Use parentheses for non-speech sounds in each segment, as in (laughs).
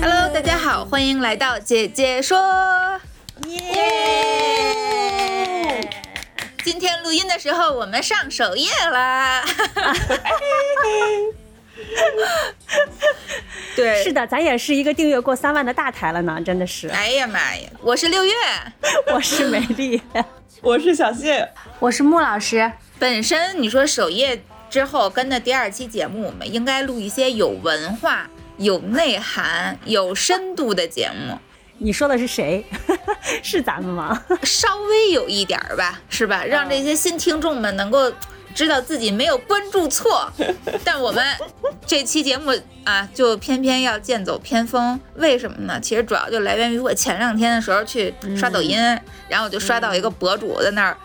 Hello，大家好，欢迎来到姐姐说。耶！今天录音的时候，我们上首页啦。(laughs) 对，是的，咱也是一个订阅过三万的大台了呢，真的是。哎呀妈呀，我是六月。我是美丽，(laughs) 我是小谢，我是穆老师，本身你说首页之后跟的第二期节目，我们应该录一些有文化、有内涵、有深度的节目，你说的是谁？(laughs) 是咱们吗？稍微有一点儿吧，是吧？让这些新听众们能够知道自己没有关注错。(laughs) 但我们这期节目啊，就偏偏要剑走偏锋，为什么呢？其实主要就来源于我前两天的时候去刷抖音，然后我就刷到一个博主在那儿。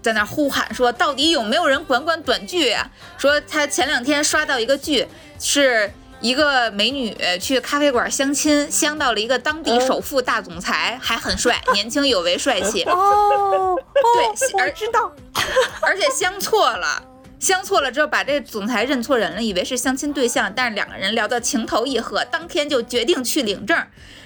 在那儿呼喊说：“到底有没有人管管短剧啊？”说他前两天刷到一个剧，是一个美女去咖啡馆相亲，相到了一个当地首富大总裁，还很帅，年轻有为，帅气。哦，对我而知道。(laughs) 而且相错了，相错了之后把这总裁认错人了，以为是相亲对象，但是两个人聊到情投意合，当天就决定去领证。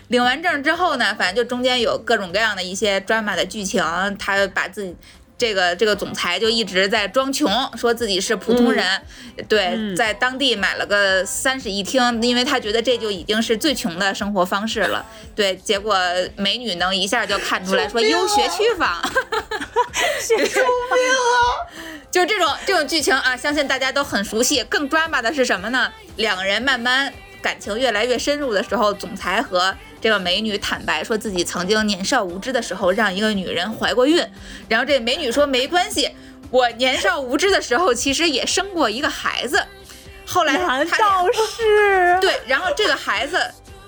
领完证之后呢，反正就中间有各种各样的一些 drama 的剧情，他把自己。这个这个总裁就一直在装穷，说自己是普通人，对，嗯在当地买了个三室一厅，因为他觉得这就已经是最穷的生活方式了。对，结果美女能一下就看出来说优学区房，(laughs) (laughs) 就是这种这种剧情啊，相信大家都很熟悉。更 drama 的是什么呢？两个人慢慢感情越来越深入的时候，总裁和这个美女坦白说自己曾经年少无知的时候让一个女人怀过孕，然后这美女说没关系，我年少无知的时候其实也生过一个孩子，后来他难道是？对，然后这个孩子，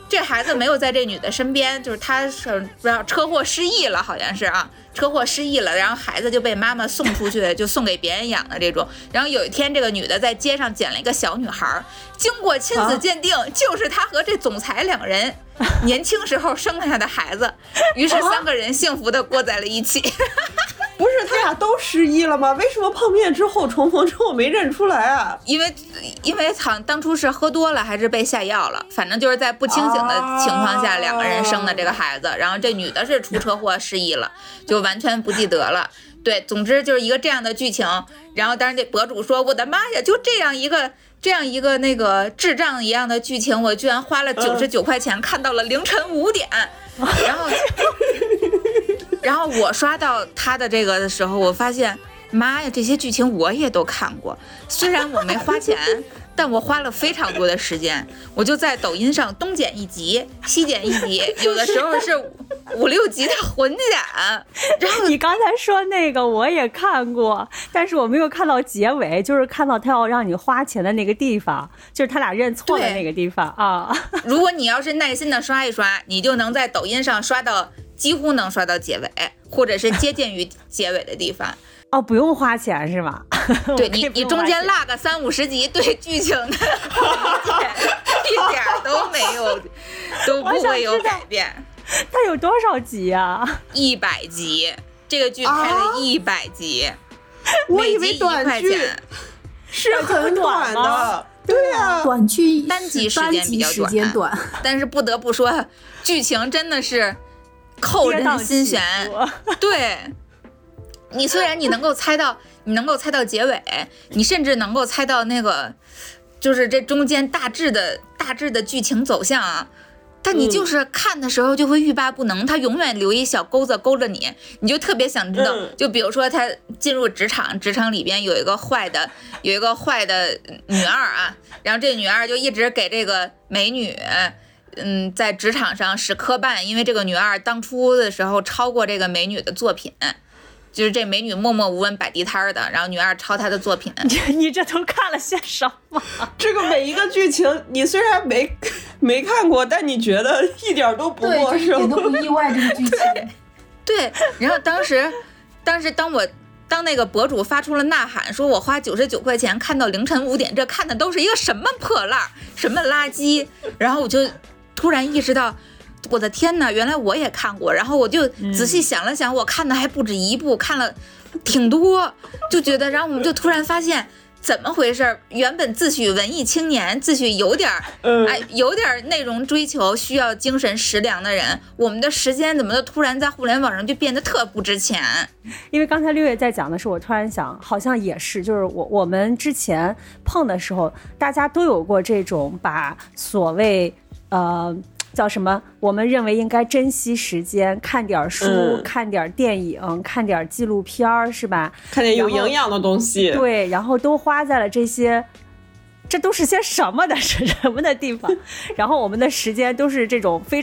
这孩子没有在这女的身边，就是她是不知道车祸失忆了，好像是啊，车祸失忆了，然后孩子就被妈妈送出去，就送给别人养的这种。然后有一天，这个女的在街上捡了一个小女孩儿，经过亲子鉴定，就是她和这总裁两人 (laughs) 年轻时候生下的孩子，于是三个人幸福的过在了一起。(laughs) 不是他俩都失忆了吗？为什么碰面之后重逢之后没认出来啊？因为因为好像当初是喝多了还是被下药了，反正就是在不清醒的情况下，哦两个人生的这个孩子。然后这女的是出车祸失忆了，就完全不记得了。对，总之就是一个这样的剧情。然后当然这博主说：“我的妈呀，就这样一个。”这样一个那个智障一样的剧情，我居然花了九十九块钱看到了凌晨五点，然后，(laughs) 然后我刷到他的这个的时候，我发现，妈呀，这些剧情我也都看过，虽然我没花钱，(laughs) 但我花了非常多的时间，我就在抖音上东剪一集，西剪一集，(laughs) 有的时候是五六集的混剪，然后你刚才说那个我也看过，但是我没有看到结尾，就是看到他要让你花钱的那个地方，就是他俩认错的那个地方啊。如果你要是耐心的刷一刷，你就能在抖音上刷到几乎能刷到结尾，或者是接近于结尾的地方。(laughs) 哦，不用花钱是吗？(laughs) 对你，你中间落个三五十集，对剧情的理解一点儿都没有，都不会有改变。它有多少集啊？一百集，这个剧拍了一百集，我以为短剧块钱。是很短的，对呀、短剧单集时间比较短间短，但是不得不说，剧情真的是扣人心弦。对，你虽然你能够猜到，你能够猜到结尾，你甚至能够猜到那个，就是这中间大致的大致的剧情走向啊。但你就是看的时候就会欲罢不能，他永远留一小钩子勾着你，你就特别想知道。嗯就比如说他进入职场，职场里边有一个坏的，有一个坏的女二啊，然后这女二就一直给这个美女，嗯，在职场上是磕绊，因为这个女二当初的时候抄过这个美女的作品，就是这美女默默无闻摆地摊儿的，然后女二抄她的作品。你你这都看了些什么？(laughs) 这个每一个剧情，你虽然没没看过，但你觉得一点都不对，陌这一点生。都不意外，这个剧情。(laughs) 对，然后当时，当时当我当那个博主发出了呐喊，说我花九十九块钱看到凌晨五点，这看的都是一个什么破烂儿，什么垃圾，然后我就突然意识到。我的天呐，原来我也看过，然后我就仔细想了想，我看的还不止一部，看了挺多，就觉得，然后我们就突然发现怎么回事儿？原本自诩文艺青年，自诩有点儿嗯，哎，有点儿内容追求，需要精神食粮的人，我们的时间怎么就突然在互联网上就变得特不值钱？因为刚才六月在讲的时候，我突然想，好像也是，就是我我们之前碰的时候，大家都有过这种把所谓呃叫什么，我们认为应该珍惜时间，看点儿书，嗯看点儿电影，看点儿纪录片儿，是吧？看点有营养的东西。对，然后都花在了这些。这都是些什么的是什么的地方？(laughs) 然后我们的时间都是这种非，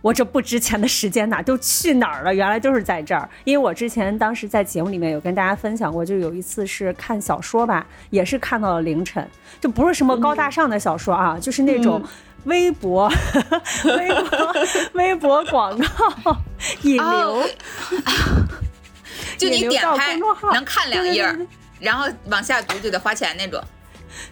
我这不值钱的时间哪都去哪儿了？原来都是在这儿。因为我之前当时在节目里面有跟大家分享过，就有一次是看小说吧，也是看到了凌晨，就不是什么高大上的小说啊，就是那种微博、(laughs) 微博、微博广告引流。哦就你点开能看两页对对对对，然后往下读就得花钱那种。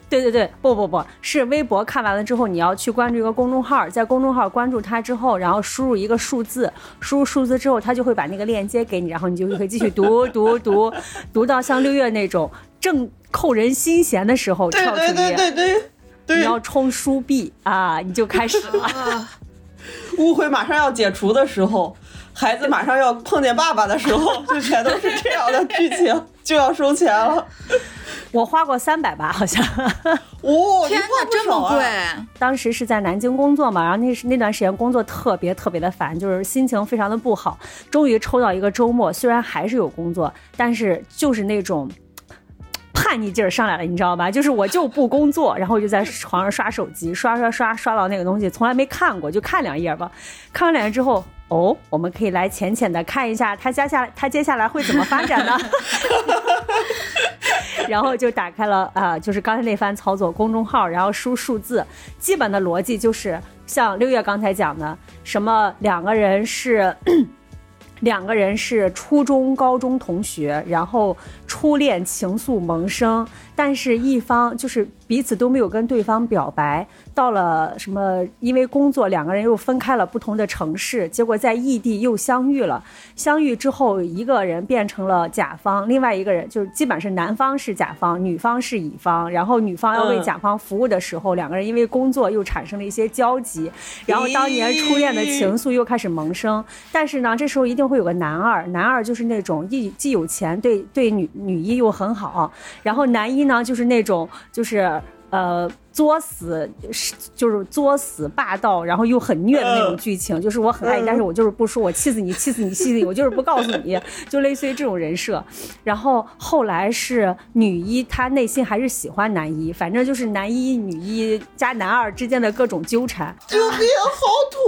对对对，不不不是微博看完了之后，你要去关注一个公众号，在公众号关注它之后，然后输入一个数字，输入数字之后，它就会把那个链接给你，然后你就可以继续读读读，读到像六月那种正扣人心弦的时候跳出页，对对对你对，要充书币啊，你就开始了。啊，(laughs) 误会马上要解除的时候，孩子马上要碰见爸爸的时候，(laughs) 就全都是这样的剧情，就要收钱了。我花过三百吧，好像。哦，(laughs) 天哪，这么贵！当时是在南京工作嘛，然后那是那段时间工作特别特别的烦，就是心情非常的不好。终于抽到一个周末，虽然还是有工作，但是就是那种。叛逆劲儿上来了，你知道吧？就是我就不工作，然后我就在床上刷手机，刷刷刷刷到那个东西，从来没看过，就看两页吧。看完两页之后，哦，我们可以来浅浅的看一下他接下来他接下来会怎么发展呢？(laughs) 然后就打开了啊、就是刚才那番操作，公众号，然后输数字，基本的逻辑就是像六月刚才讲的，什么两个人是。两个人是初中、高中同学，然后初恋情愫萌生，但是一方就是彼此都没有跟对方表白。到了什么？因为工作，两个人又分开了不同的城市，结果在异地又相遇了。相遇之后，一个人变成了甲方，另外一个人就是基本是男方是甲方，女方是乙方。然后女方要为嗯甲方服务的时候，两个人因为工作又产生了一些交集，然后当年初恋的情愫又开始萌生。但是呢，这时候一定会有个男二，男二就是那种既既有钱，对对女女一又很好，然后男一呢就是那种就是呃作死，是就是作死霸道，然后又很虐的那种剧情，就是我很爱你，但是我就是不说，我气死你，气死你，气死你，(laughs) 我就是不告诉你，就类似于这种人设。然后后来是女一，她内心还是喜欢男一，反正就是男一、女一加男二之间的各种纠缠。救命，好土！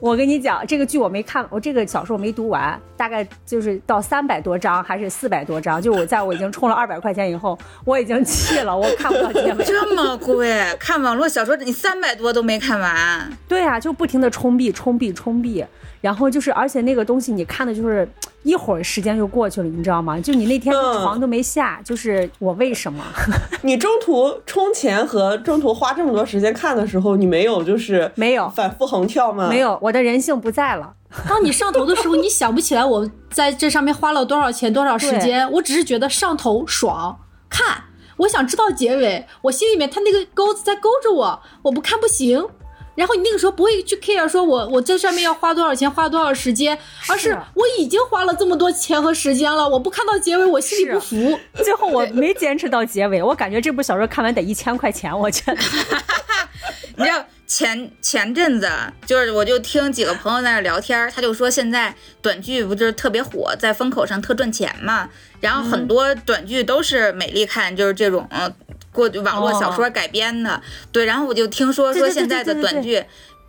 我跟你讲，这个剧我没看，我这个小说我没读完，大概就是到三百多章还是四百多章，就我在我已经充了二百块钱以后，我已经气了，我看不到结尾。(laughs) 这么贵，看网络小说你三百多都没看完，对啊，就不停的充币、充币、充币，然后就是，而且那个东西你看的就是一会儿时间就过去了，你知道吗？就你那天嗯床都没下，就是我为什么？(laughs) 你中途充钱和中途花这么多时间看的时候，你没有就是没有反复横跳吗？没。有，我的人性不在了。当你上头的时候，(laughs) 你想不起来我在这上面花了多少钱、多少时间，我只是觉得上头爽，看，我想知道结尾，我心里面他那个钩子在勾着我，我不看不行。然后你那个时候不会去 care 说我我这上面要花多少钱，花多少时间，而是我已经花了这么多钱和时间了，我不看到结尾，我心里不服。最后我没坚持到结尾，我感觉这部小说看完得一千块钱，我觉得。(laughs) 你知道前前阵子就是我就听几个朋友在那聊天，他就说现在短剧不就是特别火，在风口上特赚钱嘛，然后很多短剧都是美丽看，就是这种。呃过网络小说改编的，对，然后我就听说说现在的短剧，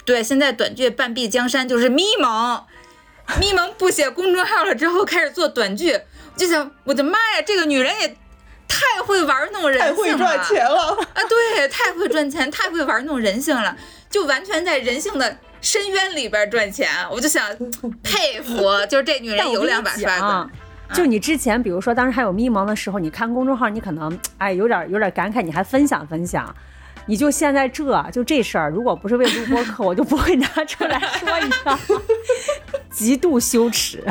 对，现在短剧半壁江山就是咪蒙，咪蒙不写公众号了之后开始做短剧，就想，我的妈呀，这个女人也太会玩弄人太性了，会赚钱了。啊！对，太会赚钱，太会玩弄人性了，就完全在人性的深渊里边赚钱。我就想佩服，就是这女人有两把刷子。就你之前，比如说当时还有迷茫的时候，你看公众号，你可能哎有点有点感慨，你还分享分享。你就现在这就这事儿，如果不是为录播课，我就不会拿出来说一下，极度羞耻。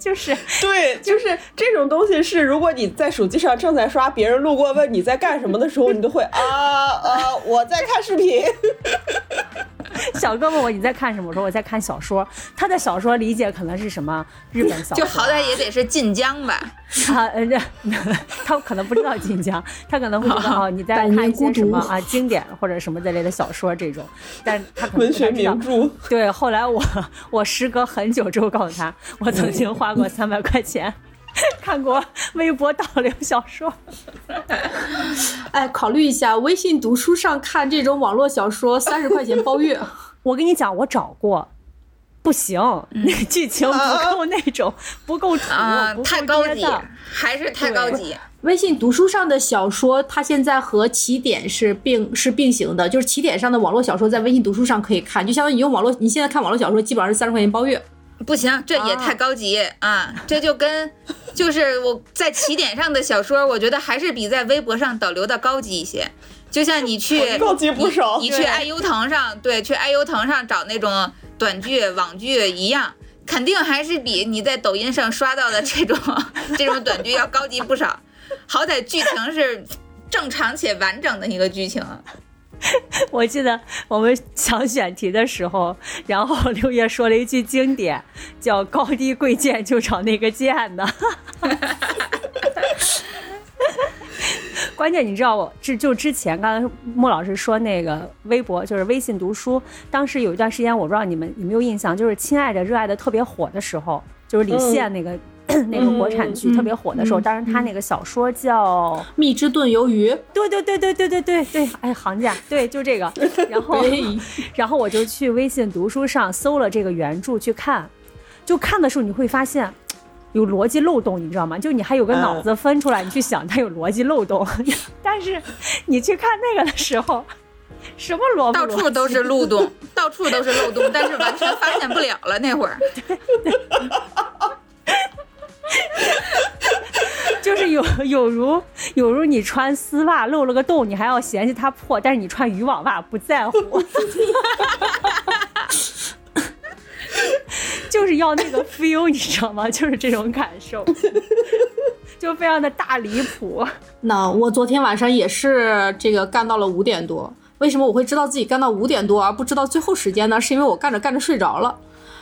就是 (laughs) 对，(laughs) 就是这种东西是，如果你在手机上正在刷，别人路过问你在干什么的时候，你都会啊啊，我在看视频。(laughs) 小哥问我你在看什么，我说我在看小说。他的小说理解可能是什么日本小说，就好歹也得是晋江吧，他呃，这他可能不知道晋江，他可能会觉得哦，你在看一些什么啊经典或者什么之类的小说这种，但他可能文学名。著，对，后来我我时隔很久之后告诉他，我曾经花过三百块钱看过微博导流小说。(laughs) 哎，考虑一下，微信读书上看这种网络小说，三十块钱包月。(laughs) 我跟你讲，我找过。不行，那个剧情不够那种，不够土，啊，不够太高级，还是太高级。微信读书上的小说，它现在和起点是并是并行的，就是起点上的网络小说在微信读书上可以看，就相当于你用网络，你现在看网络小说基本上是三十块钱包月。不行，这也太高级啊！这就跟就是我在起点上的小说，我觉得还是比在微博上导流的高级一些。就像你去 (laughs) 高级不少你你去爱优腾上，对，去爱优腾上找那种短剧、网剧一样，肯定还是比你在抖音上刷到的这种 (laughs) 这种短剧要高级不少。好歹剧情是正常且完整的一个剧情。(laughs) 我记得我们想选题的时候，然后六月说了一句经典，叫“高低贵贱就找那个贱的”。(laughs) 关键你知道我这就之前刚才莫老师说那个微博就是微信读书，当时有一段时间我不知道你们有没有印象，就是《亲爱的热爱的》特别火的时候，就是李现那个、(clears throat) 那个国产剧嗯特别火的时候，嗯当然他那个小说叫蜜汁炖鱿鱼，对对对对对对对对，哎，行家，对，就这个。(laughs) 然后，然后我就去微信读书上搜了这个原著去看，就看的时候你会发现。有逻辑漏洞，你知道吗？就你还有个脑子分出来，你去想它有逻辑漏洞，(laughs) 但是你去看那个的时候，什么逻辑到处都是漏洞，(laughs) 到处都是漏洞，但是完全发现不了了。那会儿，(laughs) 有如有如你穿丝袜漏了个洞，你还要嫌弃它破，但是你穿渔网袜不在乎，(laughs) 就是要那个 feel，你知道吗？就是这种感受，(laughs) 就非常的大离谱。那我昨天晚上也是这个干到了五点多。为什么我会知道自己干到五点多，而不知道最后时间呢？是因为我干着干着睡着了，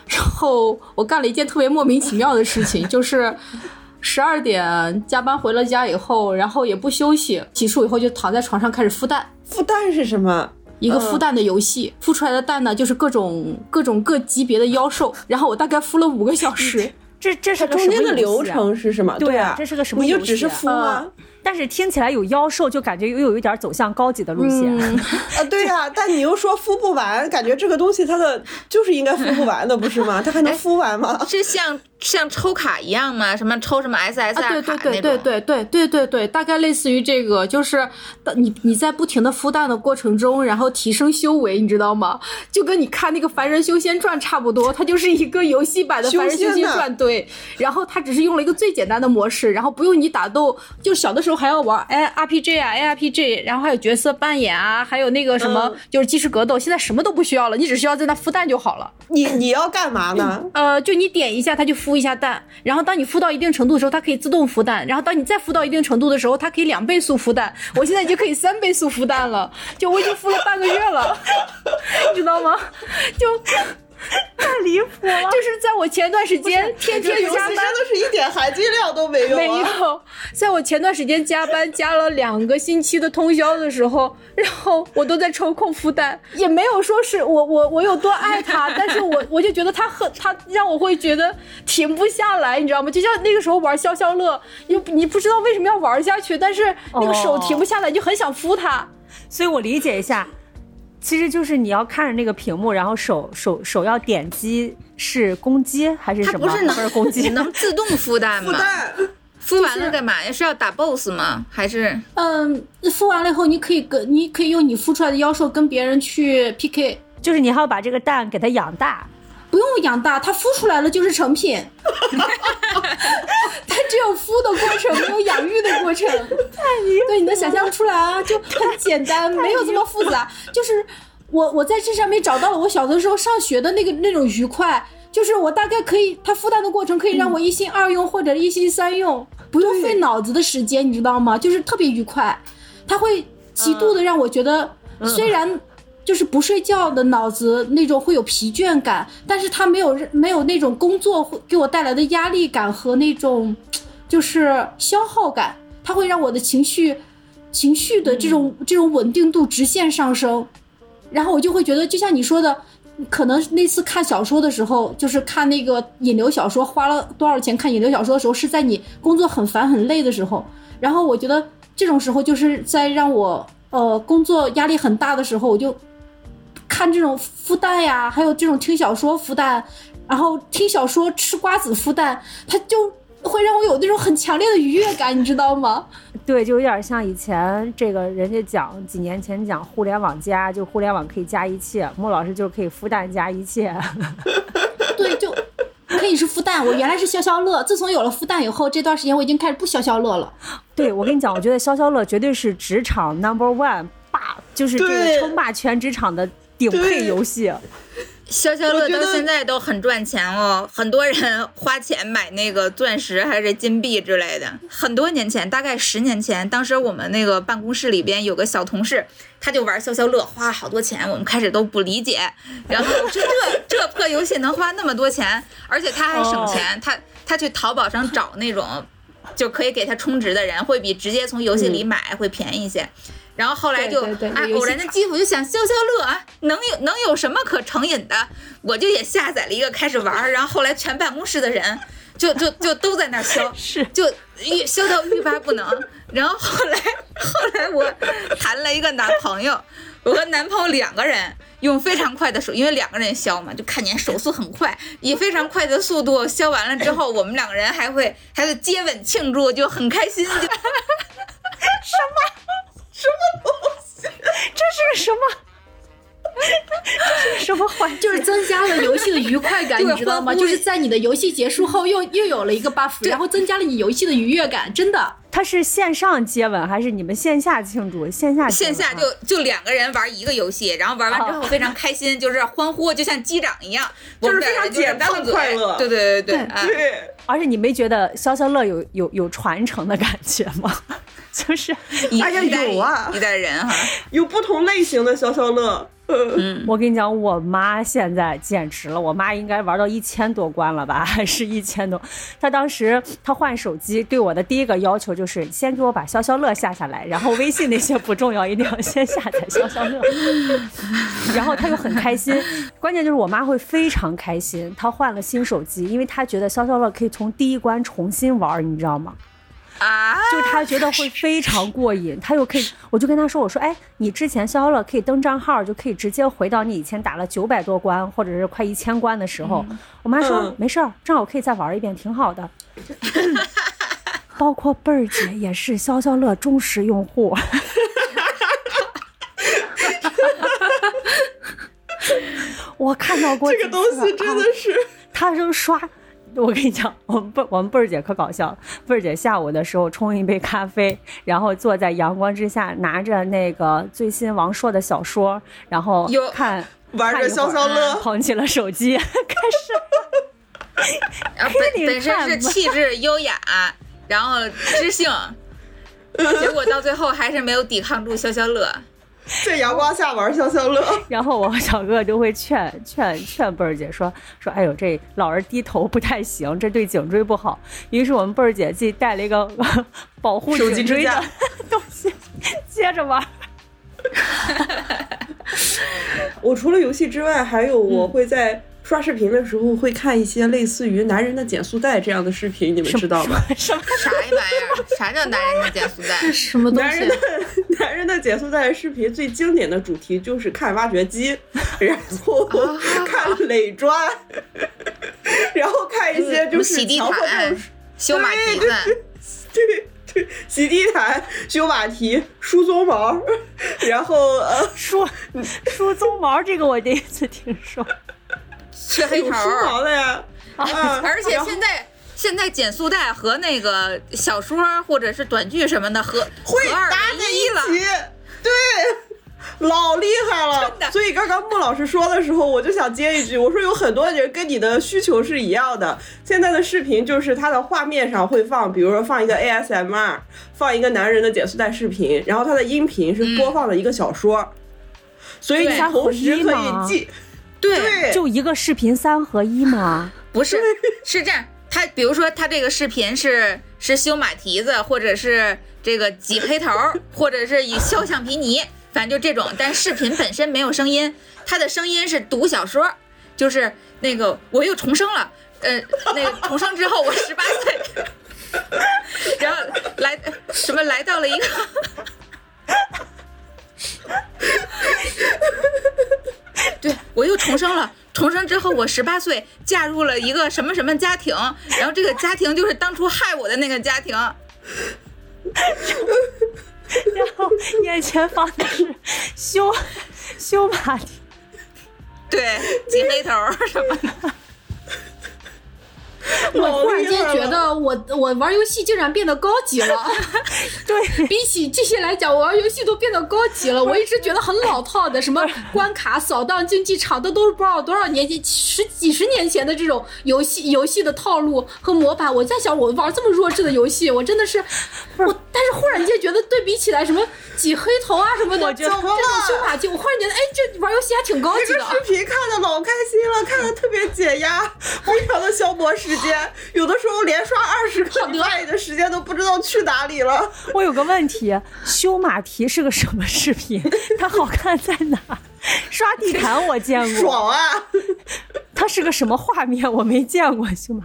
然后我干了一件特别莫名其妙的事情，就是十二点加班回了家以后，然后也不休息，洗漱以后就躺在床上开始孵蛋。孵蛋是什么？一个孵蛋的游戏，孵出来的蛋呢，就是各种各种各级别的妖兽，然后我大概孵了五个小时，(laughs) 这这是它中个什么间的流程是什么？对啊，这是个什么你就只是孵吗？但是听起来有妖兽，就感觉又有一点走向高级的路线。嗯，(laughs) 啊，对呀、但你又说孵不完，感觉这个东西它的就是应该孵不完的，不是吗？它还能孵完吗？(laughs) 是像像抽卡一样吗？什么抽什么 SSR 啊，对卡对对对那种？对对对对对，大概类似于这个，就是你你在不停的孵蛋的过程中，然后提升修为，你知道吗？就跟你看那个《凡人修仙传》差不多，它就是一个游戏版的《凡人修修仙传》，对。然后它只是用了一个最简单的模式，然后不用你打斗，就小的时候还要玩哎 RPG 啊 ARPG，然后还有角色扮演啊，还有那个什么、嗯就是即时格斗，现在什么都不需要了，你只需要在那孵蛋就好了。你你要干嘛呢？呃，就你点一下，它就孵孵一下蛋，然后当你孵到一定程度的时候，它可以自动孵蛋，然后当你再孵到一定程度的时候，它可以两倍速孵蛋。我现在已经可以三倍速孵蛋了，就我已经孵了半个月了，(laughs) 你知道吗？就太离谱了！就是在我前段时间天天加班。真的是一点含金量都没有、啊。没有，在我前段时间加班加了两个星期的通宵的时候，(laughs) 然后我都在抽空孵蛋，也没有说是我我我有多爱它，但是我 (laughs) 我就觉得它很它让我会觉得停不下来，你知道吗？就像那个时候玩消消乐，又你不知道为什么要玩下去，但是那个手哦停不下来，就很想孵它。所以我理解一下，其实就是你要看着那个屏幕，然后手手手要点击是攻击还是什么？它不是能是攻击，(laughs) 能自动孵蛋吗？(laughs) 孵蛋，孵完了干嘛呀？是要打 BOSS 吗？还是嗯，孵完了以后，你可以跟你可以用你孵出来的妖兽跟别人去 PK，就是你还要把这个蛋给它养大。不用养大，它孵出来了就是成品。(laughs) 它只有孵的过程，没有养育的过程。对，你能想象出来啊？就很简单，没有这么复杂。就是我我在这上面找到了我小的时候上学的那个那种愉快，就是我大概可以，它孵蛋的过程可以让我一心二用或者一心三用，不用费脑子的时间，你知道吗？就是特别愉快，它会极度的让我觉得，虽然。就是不睡觉的脑子那种会有疲倦感，但是它没有没有那种工作会给我带来的压力感和那种就是消耗感，它会让我的情绪情绪的这种、这种稳定度直线上升，然后我就会觉得，就像你说的，可能那次看小说的时候，就是看那个引流小说，花了多少钱看引流小说的时候，是在你工作很烦很累的时候，然后我觉得这种时候就是在让我呃工作压力很大的时候，我就。看这种孵蛋呀，还有这种听小说孵蛋，然后听小说吃瓜子孵蛋，它就会让我有那种很强烈的愉悦感，你知道吗？对，就有点像以前这个人家讲几年前讲互联网加，就互联网可以加一切，莫老师就是可以孵蛋加一切。对，就可以是孵蛋。我原来是消消乐，自从有了孵蛋以后，这段时间我已经开始不消消乐了。对，我跟你讲，我觉得消消乐绝对是职场 number one 霸，就是这个称霸全职场的顶配游戏。消消乐到现在都很赚钱哦，很多人花钱买那个钻石还是金币之类的。很多年前，大概十年前，当时我们那个办公室里边有个小同事，他就玩消消乐，花了好多钱，我们开始都不理解。然后这这这破游戏能花那么多钱，而且他还省钱，他他去淘宝上找那种就可以给他充值的人，会比直接从游戏里买会便宜一些。然后后来就对对对哎有游戏偶然的机会就想消消乐啊，能有能有什么可成瘾的？我就也下载了一个开始玩儿，然后后来全办公室的人就就就都在那儿消，(laughs) 是就欲消到欲罢不能。然后后来 (laughs) 后来我谈了一个男朋友，我和男朋友两个人用非常快的手，因为两个人消嘛，就看见手速很快，以非常快的速度消完了之后，我们两个人还会还会接吻庆祝，就很开心。就 (laughs) 这是个什么？这是个什么环境？就是增加了游戏的愉快感，你知道吗？就是在你的游戏结束后又又有了一个 buff，然后增加了你游戏的愉悦感，真的。它是线上接吻还是你们线下庆祝？线下线下啊就就两个人玩一个游戏，然后玩完之后非常开心，就是欢呼，就像击掌一样。(laughs) 就是非常简单的快乐对对对对，对而且你没觉得消消乐有有有传承的感觉吗？(laughs) 就是一哎呀一代有啊一代人哈，有不同类型的消消乐。呃嗯，我跟你讲，我妈现在简直了，我妈应该玩到一千多关了吧，还是一千多。她当时她换手机对我的第一个要求就是先给我把消消乐下下来，然后微信那些不重要，一定要先下载消消乐。然后他又很开心，关键就是我妈会非常开心，她换了新手机，因为她觉得消消乐可以从第一关重新玩，你知道吗？啊，就是他觉得会非常过瘾，他又可以，我就跟他说，我说，哎，你之前消消乐可以登账号，就可以直接回到你以前打了九百多关或者是快一千关的时候。我妈说、嗯没事儿，正好可以再玩一遍，挺好的。(laughs) 包括贝儿姐也是消消乐忠实用户。(laughs) 我看到过这个东西真的是，他就刷。我跟你讲，我们贝我们贝儿姐可搞笑。贝儿姐下午的时候冲一杯咖啡，然后坐在阳光之下，拿着那个最新王朔的小说，然后有看玩着消消乐捧起了手机，(laughs) 开始 (laughs) 本本身是气质优雅，然后知性，(laughs) 结果到最后还是没有抵抗住消消乐。在阳光下玩消消乐。然后我和小哥哥就会劝劝劝贝儿姐说说，哎呦，这老是低头不太行，这对颈椎不好。于是我们贝儿姐自己带了一个 (laughs) 保护颈椎的 (laughs) 东西，接着玩。我除了游戏之外，还有我会在刷视频的时候会看一些类似于男人的减速带这样的视频，你们知道吗？什么？啥玩意儿？啥叫男人的减速带？这 (laughs) 什么东西男人的？(laughs) 男人的减速带视频最经典的主题就是看挖掘机，然后看垒砖，然后看一些就是洗地强迫毯症、修马蹄子，对对，洗地毯、修马蹄、梳鬃毛，然后呃梳梳鬃毛这个我第一次听说。缺黑头有梳儿。毛的呀，啊 (laughs) 而且现在现在减速带和那个小说或者是短剧什么的合会合二搭为一在一起了。，对，老厉害了真。的所以刚刚穆老师说的时候，我就想接一句，我说有很多人跟你的需求是一样的。现在的视频就是它的画面上会放，比如说放一个 ASMR，放一个男人的减速带视频，然后它的音频是播放了一个小说，所以你同时可以记。对，就一个视频三合一吗？(laughs) 不是是这样，他比如说他这个视频是是修马蹄子，或者是这个挤黑头儿，或者是以削橡皮泥，反正就这种。但视频本身没有声音，他的声音是读小说，就是那个我又重生了，呃，那个重生之后我十八岁，然后来什么来到了一个。(laughs) 对我又重生了，重生之后我十八岁，嫁入了一个什么什么家庭，然后这个家庭就是当初害我的那个家庭，(laughs) 然后眼前放的是修修马蹄，对，挤黑头什么的，(laughs) 我忽然间觉得我我玩游戏竟然变得高级了，(laughs) 对，比起这些来讲，我玩游戏都变得高级了。我一直觉得很老套的，什么关卡、扫荡、竞技场，这都是不知道多少年前、十几十年前的这种游戏游戏的套路和模板。我在想，我玩这么弱智的游戏，我真的是我，但是忽然间觉得对比起来，什么挤黑头啊什么的，这种修法技，我忽然觉得，哎，这玩游戏还挺高级的这个。视频看的老开心了，看的特别解压，非常的消磨时间。有的时候连刷二十个，你发你的时间都不知道去哪里了。(laughs) 我有个问题，修马蹄是个什么视频？它好看在哪？刷地毯我见过，爽啊！(laughs) 它是个什么画面？我没见过修马。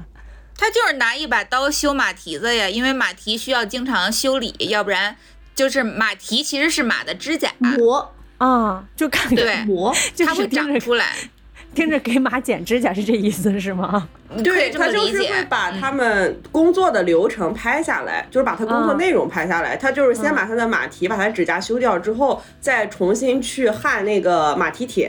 他就是拿一把刀修马蹄子呀，因为马蹄需要经常修理，要不然就是马蹄其实是马的指甲，磨啊，就看看，对，磨，它会就是长出来。听着给马剪指甲是这意思是吗？你可以这么他就是会。把他们工作的流程拍下来，就是把他工作嗯内容拍下来。他就是先把他的马蹄、把他指甲修掉之后，再重新去焊那个马蹄铁，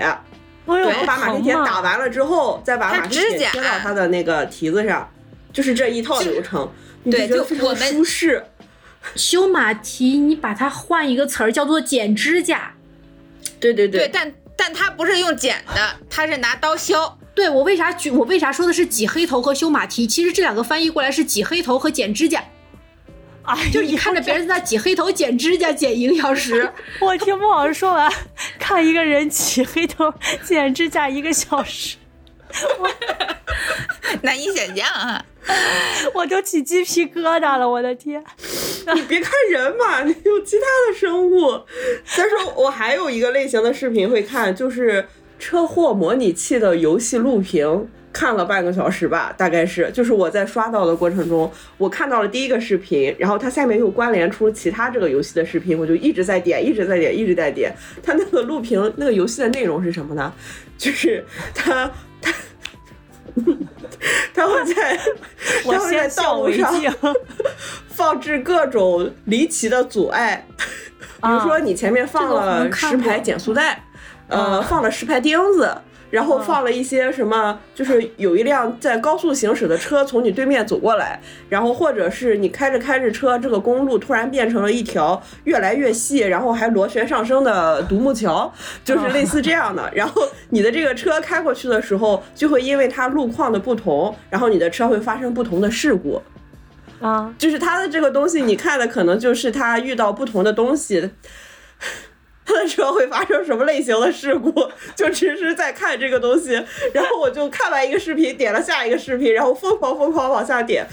哎呦，然后把马蹄铁打完了之后，再把马蹄指甲铁贴到他的那个蹄子上，就是这一套流程。你对觉得非常就我们舒适。修马蹄，你把它换一个词儿叫做剪指甲。对对对，但但他不是用剪的，他是拿刀削。对我为啥举我为啥说的是挤黑头和修马蹄？其实这两个翻译过来是挤黑头和剪指甲，哎，就是你看着别人在那挤黑头、剪指甲，剪一个小时。(laughs) 我听孟老师说完，看一个人挤黑头、剪指甲一个小时，(laughs) 难以想象啊！(laughs) 我都起鸡皮疙瘩了，我的天！你别看人嘛，你有其他的生物。再说我还有一个类型的视频会看，就是车祸模拟器的游戏录屏。看了半个小时吧，大概是，就是我在刷到的过程中，我看到了第一个视频，然后它下面又关联出其他这个游戏的视频，我就一直在点，一直在点，一直在点。它那个录屏那个游戏的内容是什么呢？就是它 (laughs) 它它会在我会在先道路上。(laughs) 放置各种离奇的阻碍，(laughs) 比如说你前面放了十排减速带，呃，放了十排钉子。然后放了一些什么，就是有一辆在高速行驶的车从你对面走过来，然后或者是你开着开着车，这个公路突然变成了一条越来越细，然后还螺旋上升的独木桥，就是类似这样的。(laughs) 然后你的这个车开过去的时候，就会因为它路况的不同，然后你的车会发生不同的事故。啊，就是它的这个东西，你看的可能就是它遇到不同的东西，它他 (laughs) 的车会发生什么类型的事故，就只是在看这个东西。然后我就看完一个视频，点了下一个视频，然后疯狂疯狂往下点，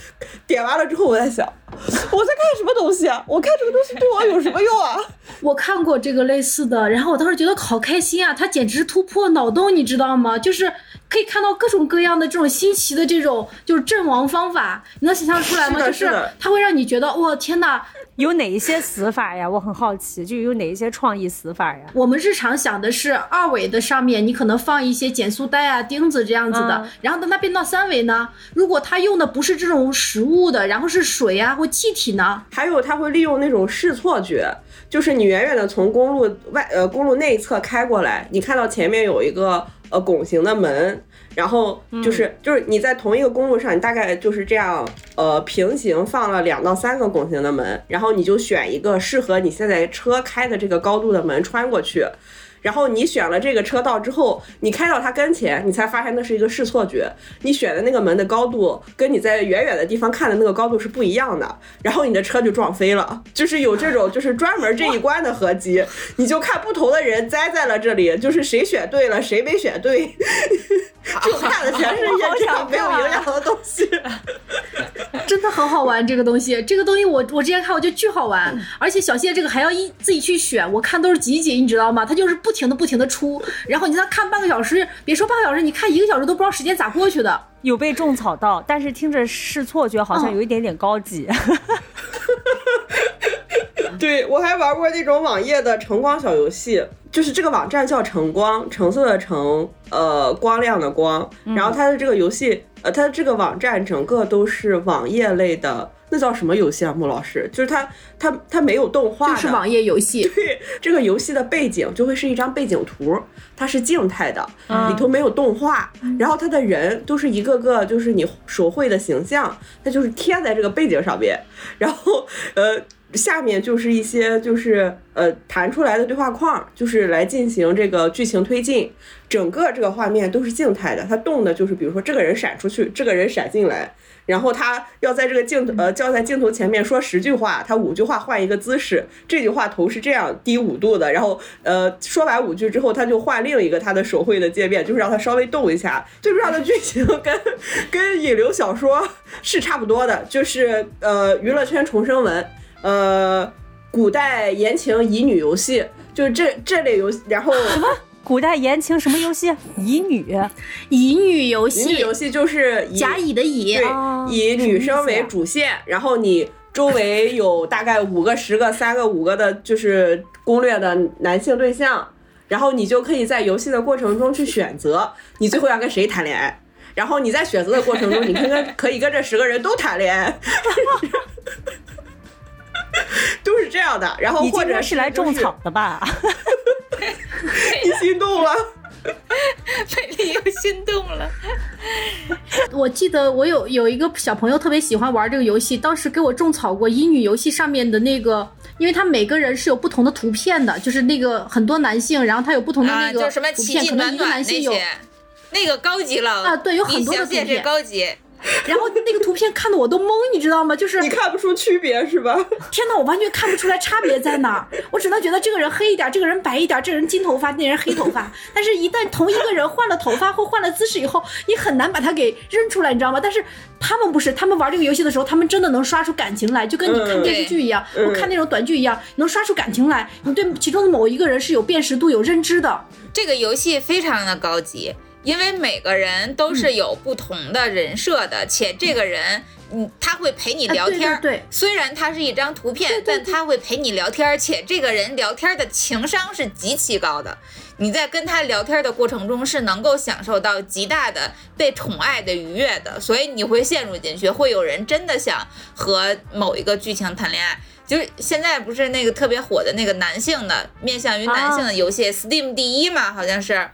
点完了之后我在想，我在看什么东西啊？我看这个东西对我有什么用啊？(laughs) 我看过这个类似的，然后我当时觉得好开心啊！他简直是突破脑洞，你知道吗？就是可以看到各种各样的这种新奇的这种就是阵亡方法，你能想象出来吗？是就是它会让你觉得哇天哪！有哪一些死法呀？我很好奇，就有哪一些创意死法呀？我们日常想的是二维的上面你可能放一些减速带啊、钉子这样子的，嗯然后等它变到三维呢，如果它用的不是这种实物的，然后是水啊或气体呢，还有它会利用那种视错觉，就是你远远的从公路外呃公路内侧开过来，你看到前面有一个呃拱形的门，然后就是、就是你在同一个公路上，你大概就是这样呃平行放了两到三个拱形的门，然后你就选一个适合你现在车开的这个高度的门穿过去。然后你选了这个车道之后，你开到它跟前，你才发现那是一个视错觉。你选的那个门的高度跟你在远远的地方看的那个高度是不一样的，然后你的车就撞飞了。就是有这种就是专门这一关的合集，(laughs) 你就看不同的人栽在了这里，就是谁选对了，谁没选对，就看的全是一些这样没有营养的东西。真的很好玩，这个东西，这个东西我我之前看我就巨好玩，而且小谢这个还要一自己去选，我看都是集锦，你知道吗？它就是不停的不停的出，然后你让他看半个小时，别说半个小时，你看一个小时都不知道时间咋过去的。有被种草到，但是听着是错觉，好像嗯有一点点高级。(laughs) 对我还玩过那种网页的橙光小游戏，就是这个网站叫橙光，橙色的橙，呃，光亮的光。然后它的这个游戏，呃，它的这个网站整个都是网页类的，那叫什么游戏啊？穆老师，就是它它它没有动画，就是网页游戏，(laughs) 对，这个游戏的背景就会是一张背景图，它是静态的，里头没有动画，然后它的人都是一个个就是你手绘的形象，它就是贴在这个背景上面，然后呃。下面就是一些就是呃弹出来的对话框，就是来进行这个剧情推进。整个这个画面都是静态的，它动的就是比如说这个人闪出去，这个人闪进来，然后他要在这个镜头呃就要在镜头前面说十句话，他五句话换一个姿势，这句话头是这样低五度的，然后呃说完五句之后，他就换另一个他的手绘的界面，就是让他稍微动一下。最重要的剧情跟 (laughs) 跟引流小说是差不多的，就是呃娱乐圈重生文，呃古代言情乙女游戏，就是这这类游戏，然后什么？古代言情什么游戏？乙女乙女游戏乙女，游戏就是以甲乙的乙，对哦，以女生为主线，然后你周围有大概五个、十个、三个、五个的，就是攻略的男性对象，然后你就可以在游戏的过程中去选择你最后要跟谁谈恋爱。然后你在选择的过程中，你可以跟 (laughs) 可以跟这十个人都谈恋爱，(laughs) 都是这样的。然后或者是来种草的吧？你心动了。美丽又心动了。我记得我有有一个小朋友特别喜欢玩这个游戏，当时给我种草过英女游戏上面的那个，因为他每个人是有不同的图片的，就是那个很多男性，然后他有不同的啊，那个就什么图片，奇迹可能一个暖暖那男性有些，那个高级了啊对有很多的图片高级。然后那个图片看得我都懵，你知道吗？就是你看不出区别是吧？(laughs) 天呐，我完全看不出来差别在哪儿，我只能觉得这个人黑一点，这个人白一点，这个人金头发，那人黑头发。但是，一旦同一个人换了头发或换了姿势以后，你很难把他给认出来，你知道吗？但是他们不是，他们玩这个游戏的时候，他们真的能刷出感情来，就跟你看电视剧一样，嗯或看那种短剧一样，能刷出感情来。你对其中的某一个人是有辨识度、有认知的。这个游戏非常的高级，因为每个人都是有不同的人设的，且这个人，嗯，他会陪你聊天儿、啊对对。对虽然他是一张图片，但他会陪你聊天儿，且这个人聊天的情商是极其高的。你在跟他聊天的过程中是能够享受到极大的被宠爱的愉悦的，所以你会陷入进去，会有人真的想和某一个剧情谈恋爱。就是现在不是那个特别火的那个男性的面向于男性的游戏、s t e a m 第一嘛，好像是，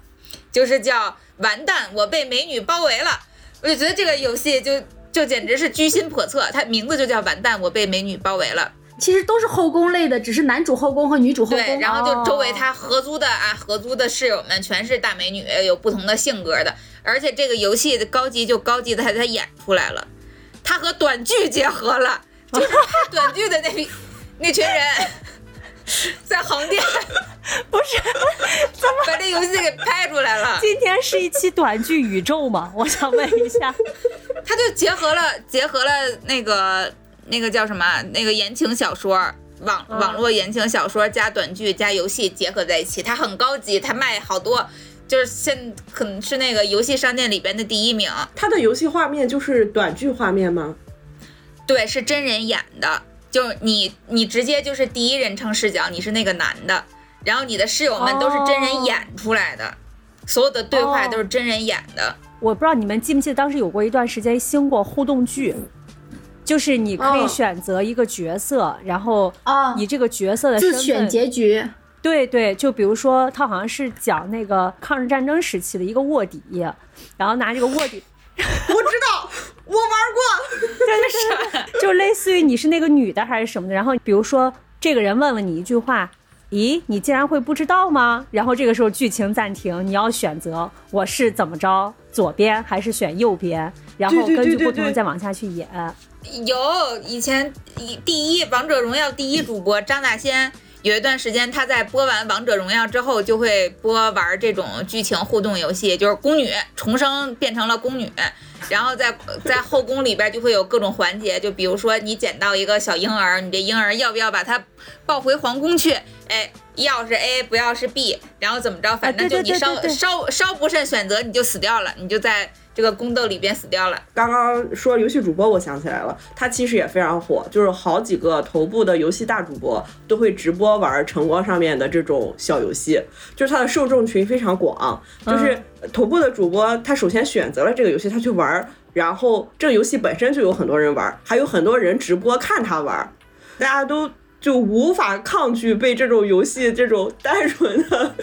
就是叫完蛋，我被美女包围了。我就觉得这个游戏就就简直是居心叵测，它名字就叫完蛋，我被美女包围了。其实都是后宫类的，只是男主后宫和女主后宫。对，然后就周围哦他合租的啊，合租的室友们全是大美女，有不同的性格的，而且这个游戏的高级就高级在他演出来了，他和短剧结合了，就是拍短剧的那 (laughs) 那群人。(laughs) 在横店 (laughs) 不是怎么，把这游戏给拍出来了，(laughs) 今天是一期短剧宇宙吗？我想问一下。他就结合了结合了那个那个叫什么那个言情小说。网嗯网络言情小说加短剧加游戏结合在一起，它很高级，它卖好多，就是现可能是那个游戏商店里边的第一名。它的游戏画面就是短剧画面吗？对，是真人演的，就是你你直接就是第一人称视角，你是那个男的，然后你的室友们都是真人演出来的，所有的对话都是真人演的。我不知道你们记不记得，当时有过一段时间兴过互动剧，就是你可以哦。选择一个角色，然后啊以这个角色的身份自选结局，对对，就比如说他好像是讲那个抗日战争时期的一个卧底，然后拿这个卧底，(laughs) 我知道，(laughs) 我玩过。(laughs) 就类似于你是那个女的还是什么的，然后比如说这个人问了你一句话。咦，你竟然会不知道吗？然后这个时候剧情暂停，你要选择我是怎么着，左边还是选右边，然后根据不同的再往下去演。有以前一第一王者荣耀第一主播张大仙，有一段时间他在播完王者荣耀之后，就会播玩这种剧情互动游戏，就是宫女重生变成了宫女，然后在在后宫里边就会有各种环节，就比如说你捡到一个小婴儿，你这婴儿要不要把它抱回皇宫去？哎，要是 A 不要是 B，然后怎么着，反正就对对你稍对对对稍稍不慎选择你就死掉了，你就在这个宫斗里边死掉了。刚刚说游戏主播，我想起来了，他其实也非常火，就是好几个头部的游戏大主播都会直播玩晨光上面的这种小游戏，就是他的受众群非常广，就是头部的主播，他首先选择了这个游戏，他去玩儿，然后这个游戏本身就有很多人玩儿，还有很多人直播看他玩儿，大家都。就无法抗拒被这种游戏这种单纯的